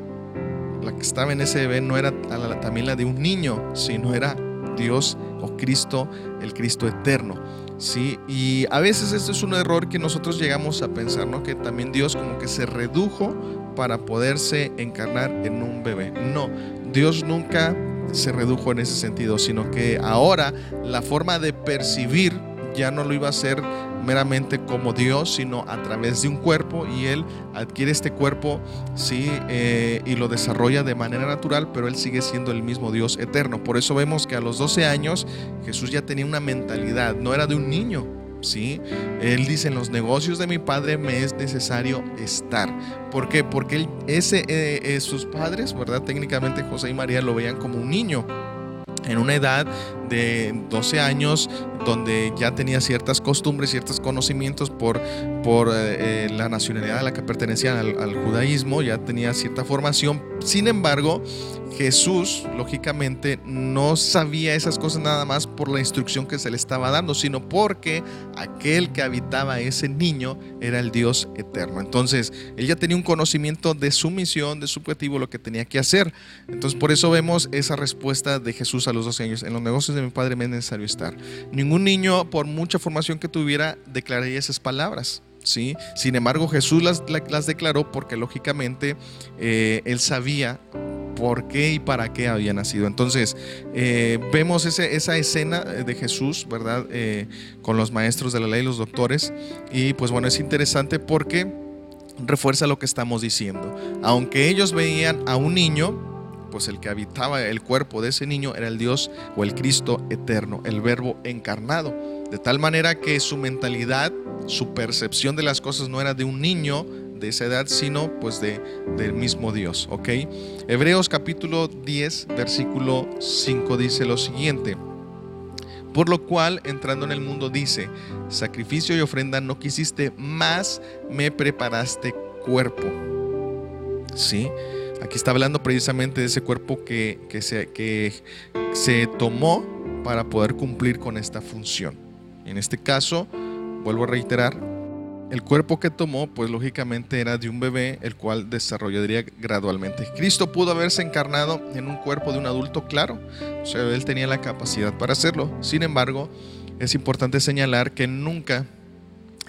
A: la que estaba en ese bebé, no era también la de un niño, sino era Dios o Cristo, el Cristo eterno. Sí, y a veces esto es un error que nosotros llegamos a pensar, ¿no? Que también Dios como que se redujo para poderse encarnar en un bebé. No, Dios nunca se redujo en ese sentido, sino que ahora la forma de percibir ya no lo iba a hacer meramente como Dios, sino a través de un cuerpo y Él adquiere este cuerpo, sí, eh, y lo desarrolla de manera natural, pero Él sigue siendo el mismo Dios eterno. Por eso vemos que a los 12 años Jesús ya tenía una mentalidad, no era de un niño, ¿sí? Él dice, en los negocios de mi padre me es necesario estar. ¿Por? Porque ese, eh, eh, sus padres, ¿verdad? Técnicamente José y María lo veían como un niño en una edad de 12 años donde ya tenía ciertas costumbres, ciertos conocimientos por, por eh, la nacionalidad a la que pertenecían al, judaísmo, ya tenía cierta formación. Sin embargo, Jesús, lógicamente, no sabía esas cosas nada más por la instrucción que se le estaba dando, sino porque aquel que habitaba ese niño era el Dios eterno. Entonces, él ya tenía un conocimiento de su misión, de su objetivo, lo que tenía que hacer. Entonces, por eso vemos esa respuesta de Jesús a los 12 años. En los negocios de mi padre me es necesario estar. Ningún niño, por mucha formación que tuviera, declararía esas palabras. ¿sí? Sin embargo, Jesús las, las declaró porque lógicamente eh, él sabía por qué y para qué había nacido. Entonces, eh, vemos esa escena de Jesús, ¿verdad? Eh, con los maestros de la ley, los doctores. Y pues bueno, es interesante porque refuerza lo que estamos diciendo. Aunque ellos veían a un niño, pues el que habitaba el cuerpo de ese niño era el Dios o el Cristo eterno, el verbo encarnado. De tal manera que su mentalidad, su percepción de las cosas no era de un niño de esa edad, sino pues de, del mismo Dios, ¿ok? Hebreos capítulo 10, versículo 5 dice lo siguiente. Por lo cual, entrando en el mundo, dice, sacrificio y ofrenda no quisiste, más me preparaste cuerpo. ¿Sí? Aquí está hablando precisamente de ese cuerpo que, se, que se tomó para poder cumplir con esta función. En este caso, vuelvo a reiterar, el cuerpo que tomó, pues lógicamente era de un bebé, el cual desarrollaría gradualmente. Cristo pudo haberse encarnado en un cuerpo de un adulto, claro, o sea, él tenía la capacidad para hacerlo. Sin embargo, es importante señalar que nunca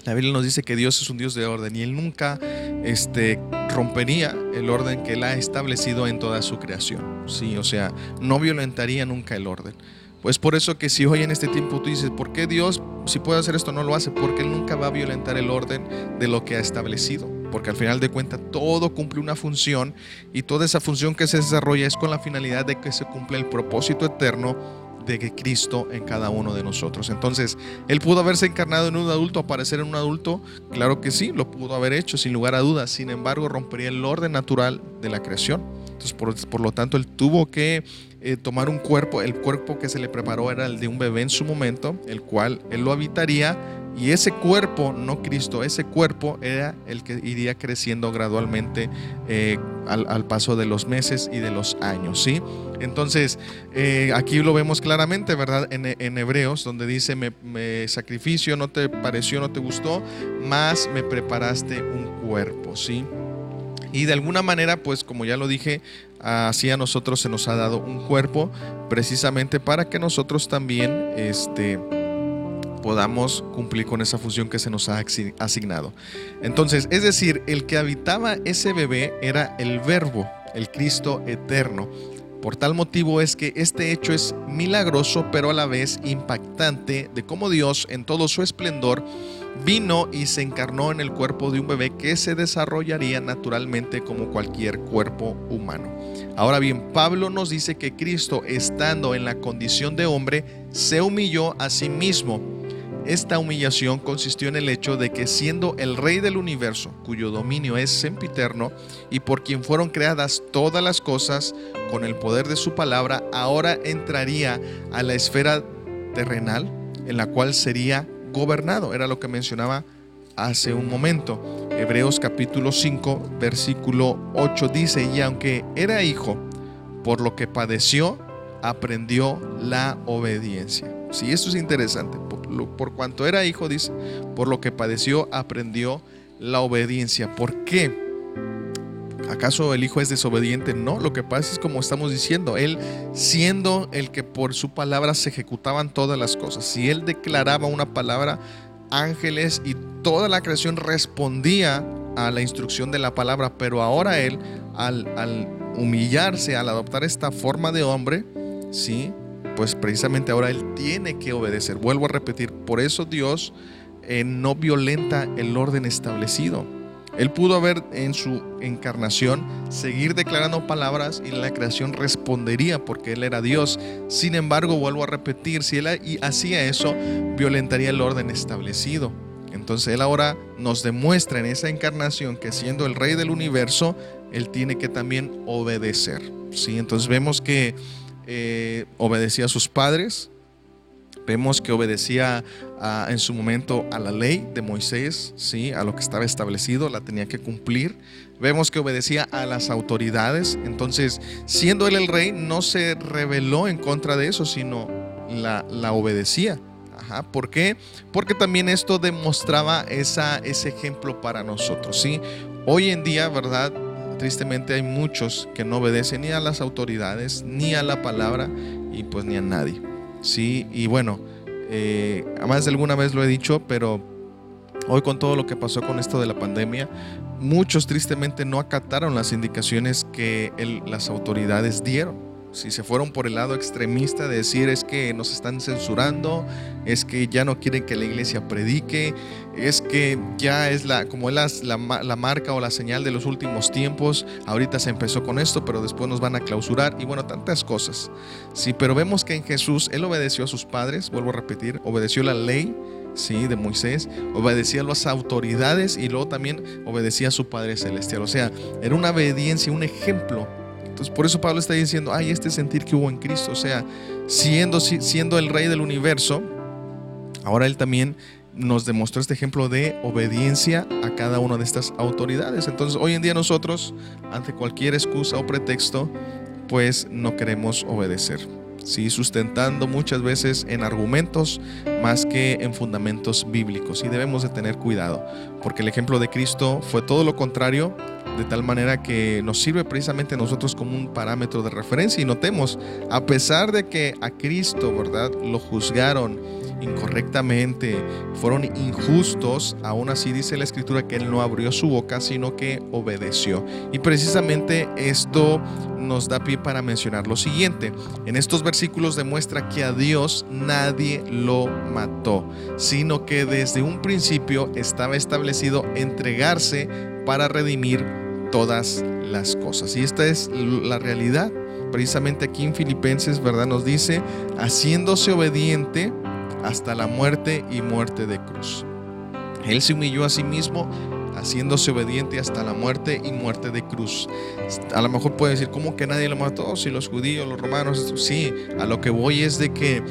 A: la Biblia nos dice que Dios es un Dios de orden y Él nunca este, rompería el orden que Él ha establecido en toda su creación. Sí, o sea, no violentaría nunca el orden. Pues por eso que si hoy en este tiempo tú dices, ¿por qué Dios, si puede hacer esto, no lo hace? Porque Él nunca va a violentar el orden de lo que ha establecido. Porque al final de cuentas todo cumple una función y toda esa función que se desarrolla es con la finalidad de que se cumpla el propósito eterno de Cristo en cada uno de nosotros. Entonces, Él pudo haberse encarnado en un adulto, aparecer en un adulto, claro que sí, lo pudo haber hecho sin lugar a dudas, sin embargo, rompería el orden natural de la creación. Entonces, por, lo tanto, Él tuvo que eh, tomar un cuerpo, el cuerpo que se le preparó era el de un bebé en su momento, el cual Él lo habitaría y ese cuerpo, no Cristo, ese cuerpo era el que iría creciendo gradualmente eh, al, paso de los meses y de los años, ¿sí? Entonces, eh, aquí lo vemos claramente, ¿verdad? En, Hebreos, donde dice, me, sacrificio no te pareció, no te gustó, más me preparaste un cuerpo, ¿sí? Y de alguna manera, pues como ya lo dije, así a nosotros se nos ha dado un cuerpo precisamente para que nosotros también, este, podamos cumplir con esa función que se nos ha asignado. Entonces, es decir, el que habitaba ese bebé era el verbo, el Cristo eterno. Por tal motivo es que este hecho es milagroso, pero a la vez impactante de cómo Dios, en todo su esplendor, vino y se encarnó en el cuerpo de un bebé que se desarrollaría naturalmente como cualquier cuerpo humano. Ahora bien, Pablo nos dice que Cristo, estando en la condición de hombre, se humilló a sí mismo esta humillación consistió en el hecho de que siendo el rey del universo, cuyo dominio es sempiterno y por quien fueron creadas todas las cosas, con el poder de su palabra, ahora entraría a la esfera terrenal en la cual sería gobernado. Era lo que mencionaba hace un momento. Hebreos capítulo 5, versículo 8 dice, y aunque era hijo, por lo que padeció, aprendió la obediencia. Sí, esto es interesante. Por, cuanto era hijo, dice, por lo que padeció, aprendió la obediencia. ¿Por qué? ¿Acaso el hijo es desobediente? No, lo que pasa es como estamos diciendo, él siendo el que por su palabra se ejecutaban todas las cosas. Si él declaraba una palabra, ángeles y toda la creación respondía a la instrucción de la palabra, pero ahora él, al, al humillarse, al adoptar esta forma de hombre, ¿sí? Pues precisamente ahora Él tiene que obedecer. Vuelvo a repetir, por eso Dios eh, no violenta el orden establecido. Él pudo haber en su encarnación seguir declarando palabras y la creación respondería porque Él era Dios. Sin embargo, vuelvo a repetir, si Él hacía eso, violentaría el orden establecido. Entonces Él ahora nos demuestra en esa encarnación que siendo el Rey del universo, Él tiene que también obedecer. ¿sí? Entonces vemos que eh, obedecía a sus padres. Vemos que obedecía en su momento a la ley de Moisés, ¿sí? a lo que estaba establecido, la tenía que cumplir. Vemos que obedecía a las autoridades. Entonces, siendo él el rey, no se rebeló en contra de eso, sino la, la obedecía. Ajá, ¿Por qué? Porque también esto demostraba esa, ese ejemplo para nosotros. ¿sí? Hoy en día, ¿verdad? Tristemente hay muchos que no obedecen ni a las autoridades, ni a la palabra y pues ni a nadie. Sí, y bueno, eh, más de alguna vez lo he dicho, pero Hoy con todo lo que pasó con esto de la pandemia, muchos tristemente no acataron las indicaciones que las autoridades dieron. Si se fueron por el lado extremista de decir es que nos están censurando, es que ya no quieren que la iglesia predique, es que ya es la como la, la, marca o la señal de los últimos tiempos. Ahorita se empezó con esto, pero después nos van a clausurar y bueno, tantas cosas. Sí, pero vemos que en Jesús él obedeció a sus padres, vuelvo a repetir, obedeció la ley ¿sí? de Moisés, obedecía a las autoridades y luego también obedecía a su Padre Celestial. O sea, era una obediencia, un ejemplo. Entonces, por eso Pablo está diciendo, ay, este sentir que hubo en Cristo, o sea, siendo, siendo el rey del universo, ahora él también nos demostró este ejemplo de obediencia a cada una de estas autoridades. Entonces, hoy en día nosotros, ante cualquier excusa o pretexto, pues no queremos obedecer. ¿sí? sustentando muchas veces en argumentos más que en fundamentos bíblicos. Y debemos de tener cuidado, porque el ejemplo de Cristo fue todo lo contrario, de tal manera que nos sirve precisamente a nosotros como un parámetro de referencia. Y notemos, a pesar de que a Cristo, ¿verdad?, lo juzgaron incorrectamente, fueron injustos, aún así dice la escritura que él no abrió su boca, sino que obedeció. Y precisamente esto nos da pie para mencionar lo siguiente. En estos versículos demuestra que a Dios nadie lo mató, sino que desde un principio estaba establecido entregarse para redimir todas las cosas. Y esta es la realidad. Precisamente aquí en Filipenses, ¿verdad? Nos dice, haciéndose obediente hasta la muerte y muerte de cruz. Él se humilló a sí mismo haciéndose obediente hasta la muerte y muerte de cruz. A lo mejor puede decir, ¿cómo que nadie lo mató? Si los judíos, los romanos, sí, a lo que voy es de que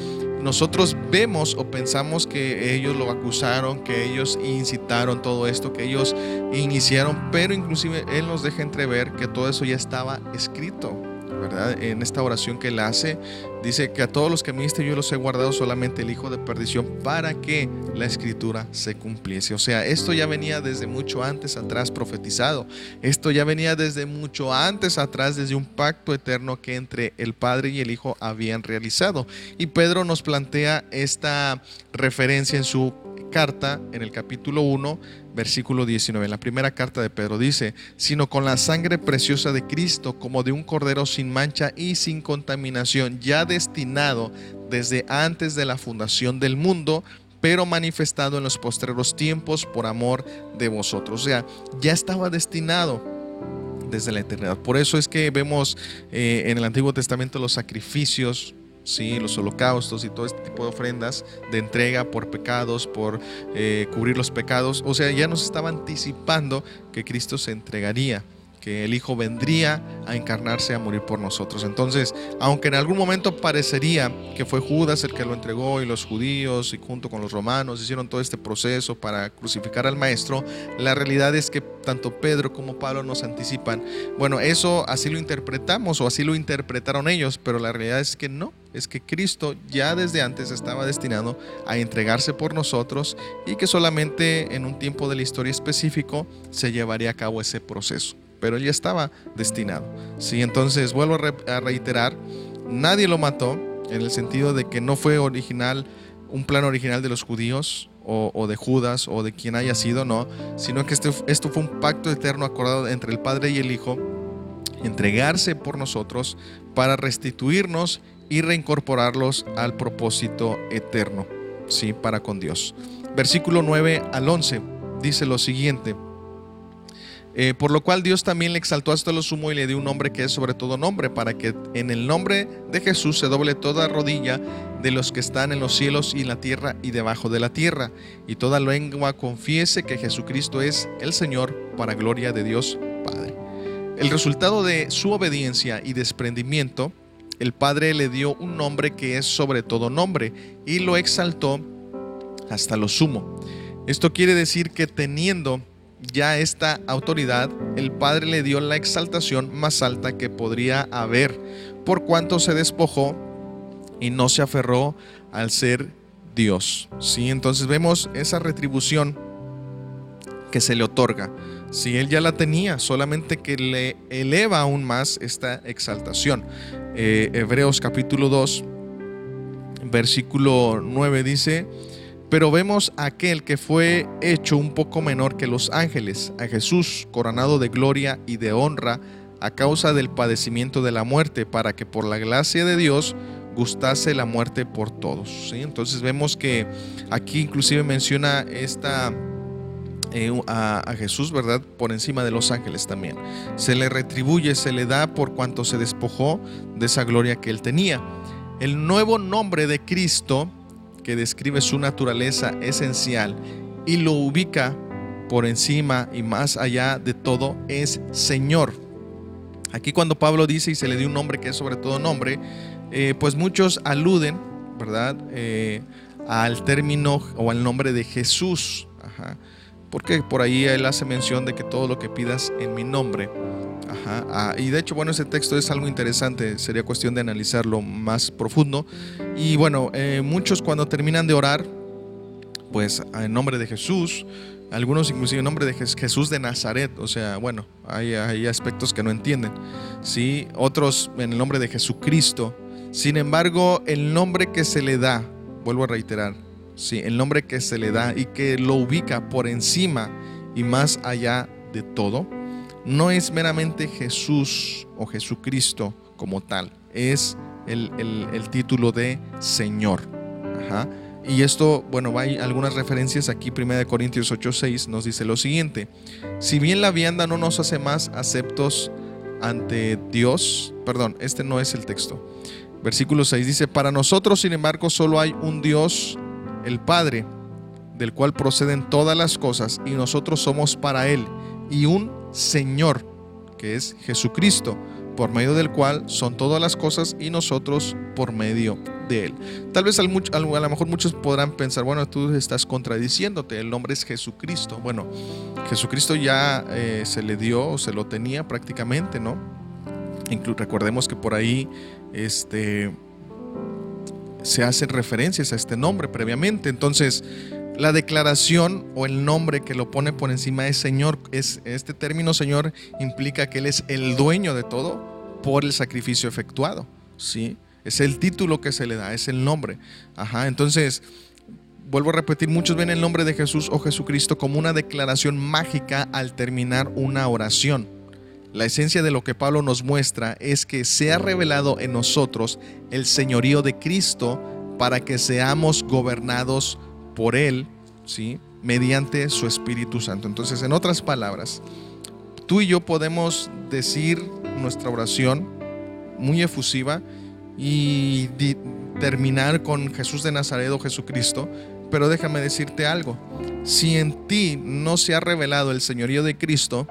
A: nosotros vemos o pensamos que ellos lo acusaron, que ellos incitaron todo esto, que ellos iniciaron, pero inclusive Él nos deja entrever que todo eso ya estaba escrito. En esta oración que él hace, dice que a todos los que me diste yo los he guardado solamente el hijo de perdición para que la escritura se cumpliese. O sea, esto ya venía desde mucho antes atrás profetizado. Esto ya venía desde mucho antes atrás, desde un pacto eterno que entre el Padre y el Hijo habían realizado. Y Pedro nos plantea esta referencia en su carta, en el capítulo 1, versículo 19. En la primera carta de Pedro dice, sino con la sangre preciosa de Cristo, como de un cordero sin mancha y sin contaminación, ya destinado desde antes de la fundación del mundo, pero manifestado en los postreros tiempos por amor de vosotros. O sea, ya estaba destinado desde la eternidad. Por eso es que vemos eh, en el Antiguo Testamento los sacrificios ¿sí? los holocaustos y todo este tipo de ofrendas de entrega por pecados, por eh, cubrir los pecados. O sea, ya nos estaba anticipando que Cristo se entregaría que el Hijo vendría a encarnarse, a morir por nosotros. Entonces, aunque en algún momento parecería que fue Judas el que lo entregó y los judíos y junto con los romanos hicieron todo este proceso para crucificar al Maestro, la realidad es que tanto Pedro como Pablo nos anticipan, bueno, eso así lo interpretamos o así lo interpretaron ellos, pero la realidad es que no, es que Cristo ya desde antes estaba destinado a entregarse por nosotros y que solamente en un tiempo de la historia específico se llevaría a cabo ese proceso pero ya estaba destinado. Sí, entonces vuelvo a reiterar, nadie lo mató en el sentido de que no fue original, un plan original de los judíos o, de Judas o de quien haya sido, no, sino que este, esto fue un pacto eterno acordado entre el Padre y el Hijo, entregarse por nosotros para restituirnos y reincorporarlos al propósito eterno, sí, para con Dios. Versículo 9 al 11 dice lo siguiente. Eh, por lo cual Dios también le exaltó hasta lo sumo y le dio un nombre que es sobre todo nombre, para que en el nombre de Jesús se doble toda rodilla de los que están en los cielos y en la tierra y debajo de la tierra, y toda lengua confiese que Jesucristo es el Señor para gloria de Dios Padre. El resultado de su obediencia y desprendimiento, el Padre le dio un nombre que es sobre todo nombre y lo exaltó hasta lo sumo. Esto quiere decir que teniendo ya esta autoridad, el Padre le dio la exaltación más alta que podría haber, por cuanto se despojó y no se aferró al ser Dios. ¿sí? Entonces vemos esa retribución que se le otorga. Si él ya la tenía, solamente que le eleva aún más esta exaltación. Eh, Hebreos capítulo 2, versículo 9 dice, Pero vemos a aquel que fue hecho un poco menor que los ángeles, a Jesús coronado de gloria y de honra a causa del padecimiento de la muerte, para que por la gracia de Dios gustase la muerte por todos. Entonces vemos que aquí inclusive menciona esta eh, a, Jesús, ¿verdad? Por encima de los ángeles también. Se le retribuye, se le da por cuanto se despojó de esa gloria que él tenía. El nuevo nombre de Cristo, que describe su naturaleza esencial y lo ubica por encima y más allá de todo, es Señor. Aquí cuando Pablo dice y se le dio un nombre que es sobre todo nombre, eh, pues muchos aluden, ¿verdad? Eh, al término o al nombre de Jesús. Porque por ahí él hace mención de que todo lo que pidas en mi nombre. Ah, y de hecho, bueno, ese texto es algo interesante, sería cuestión de analizarlo más profundo. Y bueno, eh, muchos cuando terminan de orar, pues en nombre de Jesús, algunos inclusive en nombre de Jesús de Nazaret, o sea, bueno, hay, hay aspectos que no entienden, ¿sí? Otros en el nombre de Jesucristo. Sin embargo, el nombre que se le da, vuelvo a reiterar, ¿sí? el nombre que se le da y que lo ubica por encima y más allá de todo, no es meramente Jesús o Jesucristo como tal, es el, título de Señor. Y esto, bueno, hay algunas referencias aquí, 1 Corintios 8:6 nos dice lo siguiente, si bien la vianda no nos hace más aceptos ante Dios, perdón, este no es el texto. Versículo 6 dice, para nosotros, sin embargo, solo hay un Dios el Padre, del cual proceden todas las cosas, y nosotros somos para Él, y un Señor, que es Jesucristo, por medio del cual son todas las cosas, y nosotros por medio de Él. Tal vez a lo mejor muchos podrán pensar, bueno, tú estás contradiciéndote, el nombre es Jesucristo. Bueno, Jesucristo ya eh, se le dio, o se lo tenía prácticamente, ¿no? Recordemos que por ahí, este se hacen referencias a este nombre previamente. Entonces, la declaración o el nombre que lo pone por encima es Señor. Es, este término Señor implica que Él es el dueño de todo por el sacrificio efectuado. ¿sí? Es el título que se le da, es el nombre. Ajá, entonces, vuelvo a repetir, muchos ven el nombre de Jesús o Jesucristo como una declaración mágica al terminar una oración. La esencia de lo que Pablo nos muestra es que se ha revelado en nosotros el señorío de Cristo para que seamos gobernados por Él, ¿sí? mediante su Espíritu Santo. Entonces, en otras palabras, tú y yo podemos decir nuestra oración muy efusiva y terminar con Jesús de Nazaret o Jesucristo, pero déjame decirte algo, si en ti no se ha revelado el señorío de Cristo,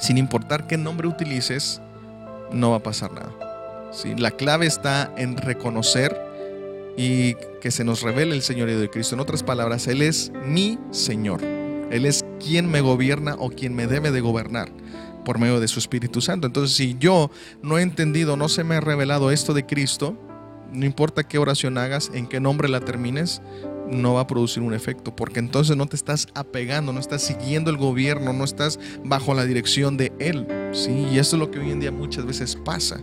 A: sin importar qué nombre utilices, no va a pasar nada. ¿sí? La clave está en reconocer y que se nos revele el Señor de Cristo. En otras palabras, Él es mi Señor. Él es quien me gobierna o quien me debe de gobernar por medio de su Espíritu Santo. Entonces, si yo no he entendido, no se me ha revelado esto de Cristo, no importa qué oración hagas, en qué nombre la termines, no va a producir un efecto, porque entonces no te estás apegando, no estás siguiendo el gobierno, no estás bajo la dirección de él. ¿sí? Y eso es lo que hoy en día muchas veces pasa.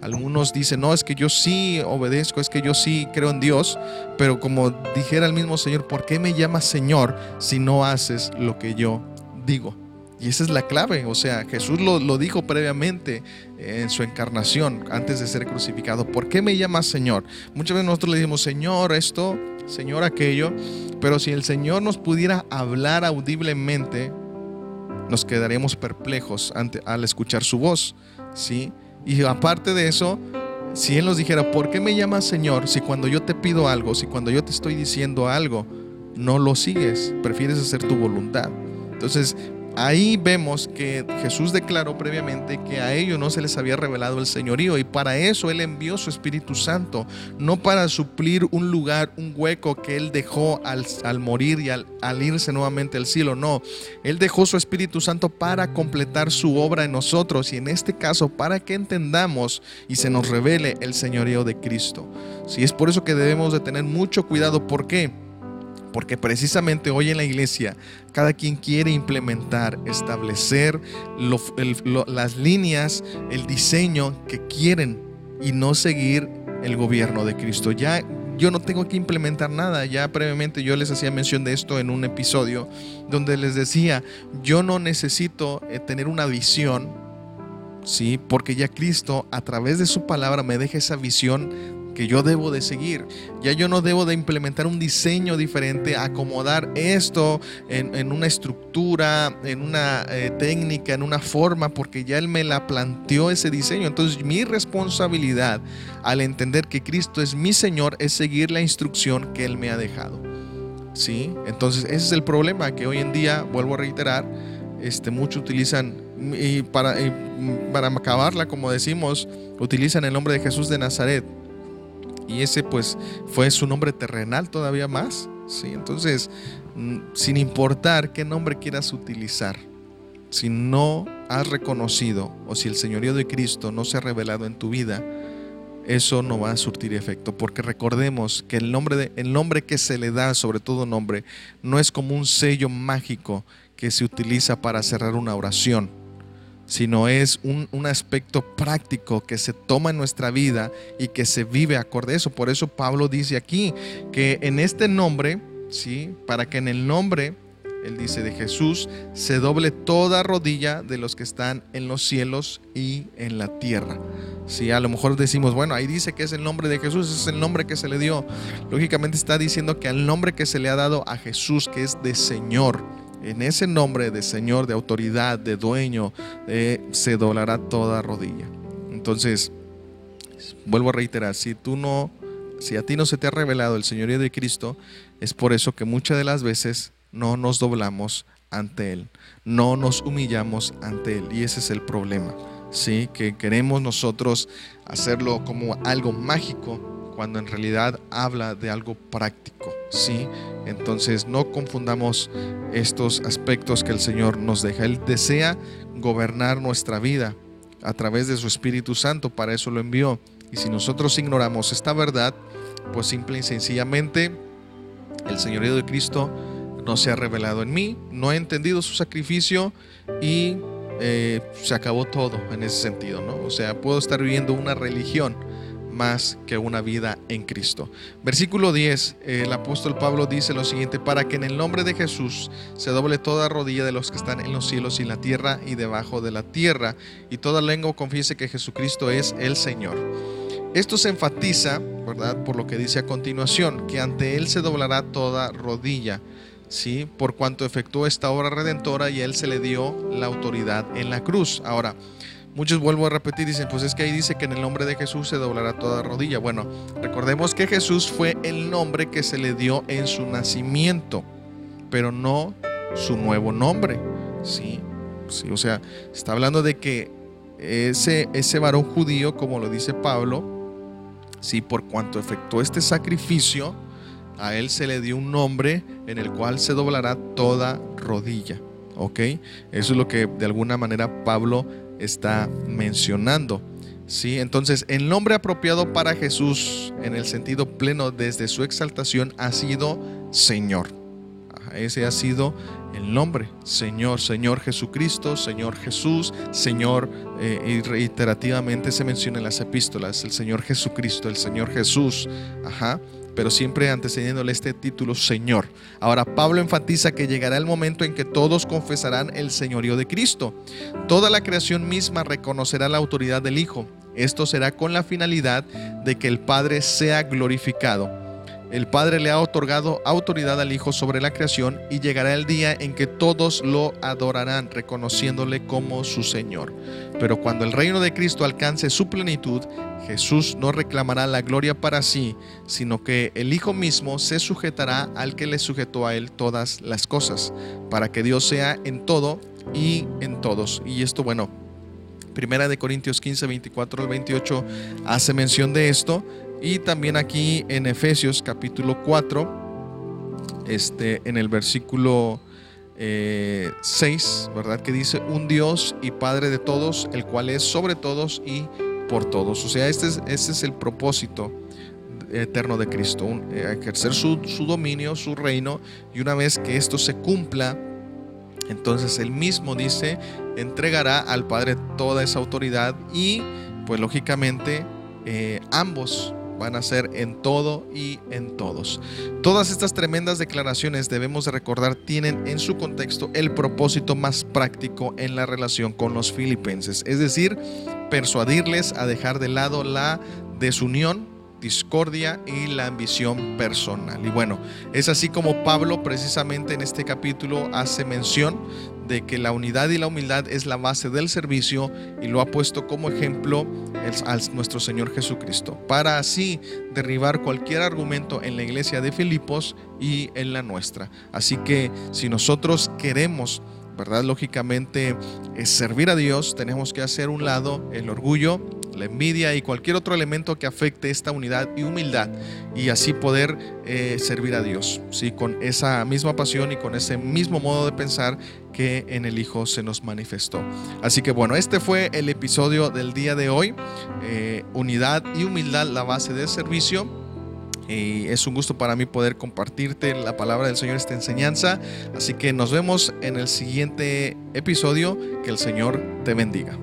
A: Algunos dicen, no, es que yo sí obedezco, es que yo sí creo en Dios, pero como dijera el mismo Señor, ¿por qué me llamas Señor si no haces lo que yo digo? Y esa es la clave, o sea, Jesús lo, lo, dijo previamente en su encarnación, antes de ser crucificado. ¿Por qué me llamas Señor? Muchas veces nosotros le decimos, Señor, esto, Señor, aquello, pero si el Señor nos pudiera hablar audiblemente, nos quedaríamos perplejos ante, al escuchar su voz, ¿sí? Y aparte de eso, si Él nos dijera, ¿por qué me llamas Señor si cuando yo te pido algo, si cuando yo te estoy diciendo algo, no lo sigues, prefieres hacer tu voluntad? Entonces, Ahí vemos que Jesús declaró previamente que a ellos no se les había revelado el señorío y para eso Él envió su Espíritu Santo, no para suplir un lugar, un hueco que Él dejó al, morir y al, al, irse nuevamente al cielo, no, Él dejó su Espíritu Santo para completar su obra en nosotros y en este caso para que entendamos y se nos revele el señorío de Cristo. Si es por eso que debemos de tener mucho cuidado, ¿por qué? Porque precisamente hoy en la iglesia cada quien quiere implementar, establecer las líneas, el diseño que quieren y no seguir el gobierno de Cristo. Ya yo no tengo que implementar nada. Ya previamente yo les hacía mención de esto en un episodio donde les decía, yo no necesito eh, tener una visión, ¿sí? Porque ya Cristo a través de su palabra me deja esa visión que yo debo de seguir. Ya yo no debo de implementar un diseño diferente, acomodar esto en, una estructura, en una eh, técnica, en una forma, porque ya Él me la planteó ese diseño. Entonces mi responsabilidad al entender que Cristo es mi Señor es seguir la instrucción que Él me ha dejado. ¿Sí? Entonces ese es el problema que hoy en día, vuelvo a reiterar, este, muchos utilizan y para, y para acabarla, como decimos, utilizan el nombre de Jesús de Nazaret y ese pues fue su nombre terrenal todavía más. ¿sí? Entonces, mm, sin importar qué nombre quieras utilizar, si no has reconocido o si el señorío de Cristo no se ha revelado en tu vida, eso no va a surtir efecto, porque recordemos que el nombre, de, el nombre que se le da, sobre todo nombre, no es como un sello mágico que se utiliza para cerrar una oración sino es un, aspecto práctico que se toma en nuestra vida y que se vive acorde a eso. Por eso Pablo dice aquí que en este nombre, ¿sí? para que en el nombre, él dice de Jesús, se doble toda rodilla de los que están en los cielos y en la tierra. Si a lo mejor decimos, bueno, ahí dice que es el nombre de Jesús, es el nombre que se le dio. Lógicamente está diciendo que al nombre que se le ha dado a Jesús, que es de Señor, en ese nombre de Señor, de autoridad, de dueño, eh, se doblará toda rodilla. Entonces, vuelvo a reiterar, si tú no, si a ti no se te ha revelado el señorío de Cristo, es por eso que muchas de las veces no nos doblamos ante Él, no nos humillamos ante Él. Y ese es el problema, ¿sí? Que queremos nosotros hacerlo como algo mágico cuando en realidad habla de algo práctico, ¿sí? Entonces no confundamos estos aspectos que el Señor nos deja. Él desea gobernar nuestra vida a través de su Espíritu Santo, para eso lo envió. Y si nosotros ignoramos esta verdad, pues simple y sencillamente el señorío de Cristo no se ha revelado en mí, no he entendido su sacrificio y eh, se acabó todo en ese sentido, ¿no? O sea, puedo estar viviendo una religión más que una vida en Cristo. Versículo 10, el apóstol Pablo dice lo siguiente, para que en el nombre de Jesús se doble toda rodilla de los que están en los cielos y en la tierra y debajo de la tierra, y toda lengua confiese que Jesucristo es el Señor. Esto se enfatiza, ¿verdad? Por lo que dice a continuación, que ante Él se doblará toda rodilla. ¿Sí? Por cuanto efectuó esta obra redentora y él se le dio la autoridad en la cruz. Ahora, Muchos vuelvo a repetir, dicen, pues es que ahí dice que en el nombre de Jesús se doblará toda rodilla. Bueno, recordemos que Jesús fue el nombre que se le dio en su nacimiento, pero no su nuevo nombre. Sí, sí, o sea, está hablando de que ese, ese varón judío, como lo dice Pablo, sí, por cuanto efectuó este sacrificio, a él se le dio un nombre en el cual se doblará toda rodilla. ¿Ok? Eso es lo que de alguna manera Pablo está mencionando. ¿sí? Entonces, el nombre apropiado para Jesús en el sentido pleno desde su exaltación ha sido Señor. ese ha sido el nombre, Señor, Señor Jesucristo, Señor Jesús, Señor, eh, y reiterativamente se menciona en las epístolas, el Señor Jesucristo, el Señor Jesús, ajá pero siempre antecediéndole este título Señor. Ahora Pablo enfatiza que llegará el momento en que todos confesarán el señorío de Cristo. Toda la creación misma reconocerá la autoridad del Hijo. Esto será con la finalidad de que el Padre sea glorificado. El Padre le ha otorgado autoridad al Hijo sobre la creación y llegará el día en que todos lo adorarán reconociéndole como su Señor. Pero cuando el reino de Cristo alcance su plenitud, Jesús no reclamará la gloria para sí, sino que el Hijo mismo se sujetará al que le sujetó a él todas las cosas, para que Dios sea en todo y en todos. Y esto, bueno, Primera de Corintios 15, 24 al 28 hace mención de esto y también aquí en Efesios capítulo 4, este, en el versículo 6, eh, ¿verdad? Que dice, un Dios y Padre de todos, el cual es sobre todos y por todos. O sea, este es, este es el propósito eterno de Cristo, eh, ejercer su, su dominio, su reino, y una vez que esto se cumpla, entonces él mismo dice, entregará al Padre toda esa autoridad y pues lógicamente eh, ambos van a ser en todo y en todos. Todas estas tremendas declaraciones debemos de recordar tienen en su contexto el propósito más práctico en la relación con los filipenses, es decir, persuadirles a dejar de lado la desunión discordia y la ambición personal. Y bueno, es así como Pablo precisamente en este capítulo hace mención de que la unidad y la humildad es la base del servicio y lo ha puesto como ejemplo a nuestro Señor Jesucristo, para así derribar cualquier argumento en la iglesia de Filipos y en la nuestra. Así que si nosotros queremos ¿verdad? Lógicamente, es servir a Dios, tenemos que hacer un lado el orgullo, la envidia y cualquier otro elemento que afecte esta unidad y humildad y así poder eh, servir a Dios, ¿sí? con esa misma pasión y con ese mismo modo de pensar que en el Hijo se nos manifestó. Así que bueno, este fue el episodio del día de hoy, eh, unidad y humildad, la base del servicio. Es un gusto para mí poder compartirte la palabra del Señor, esta enseñanza. Así que nos vemos en el siguiente episodio. Que el Señor te bendiga.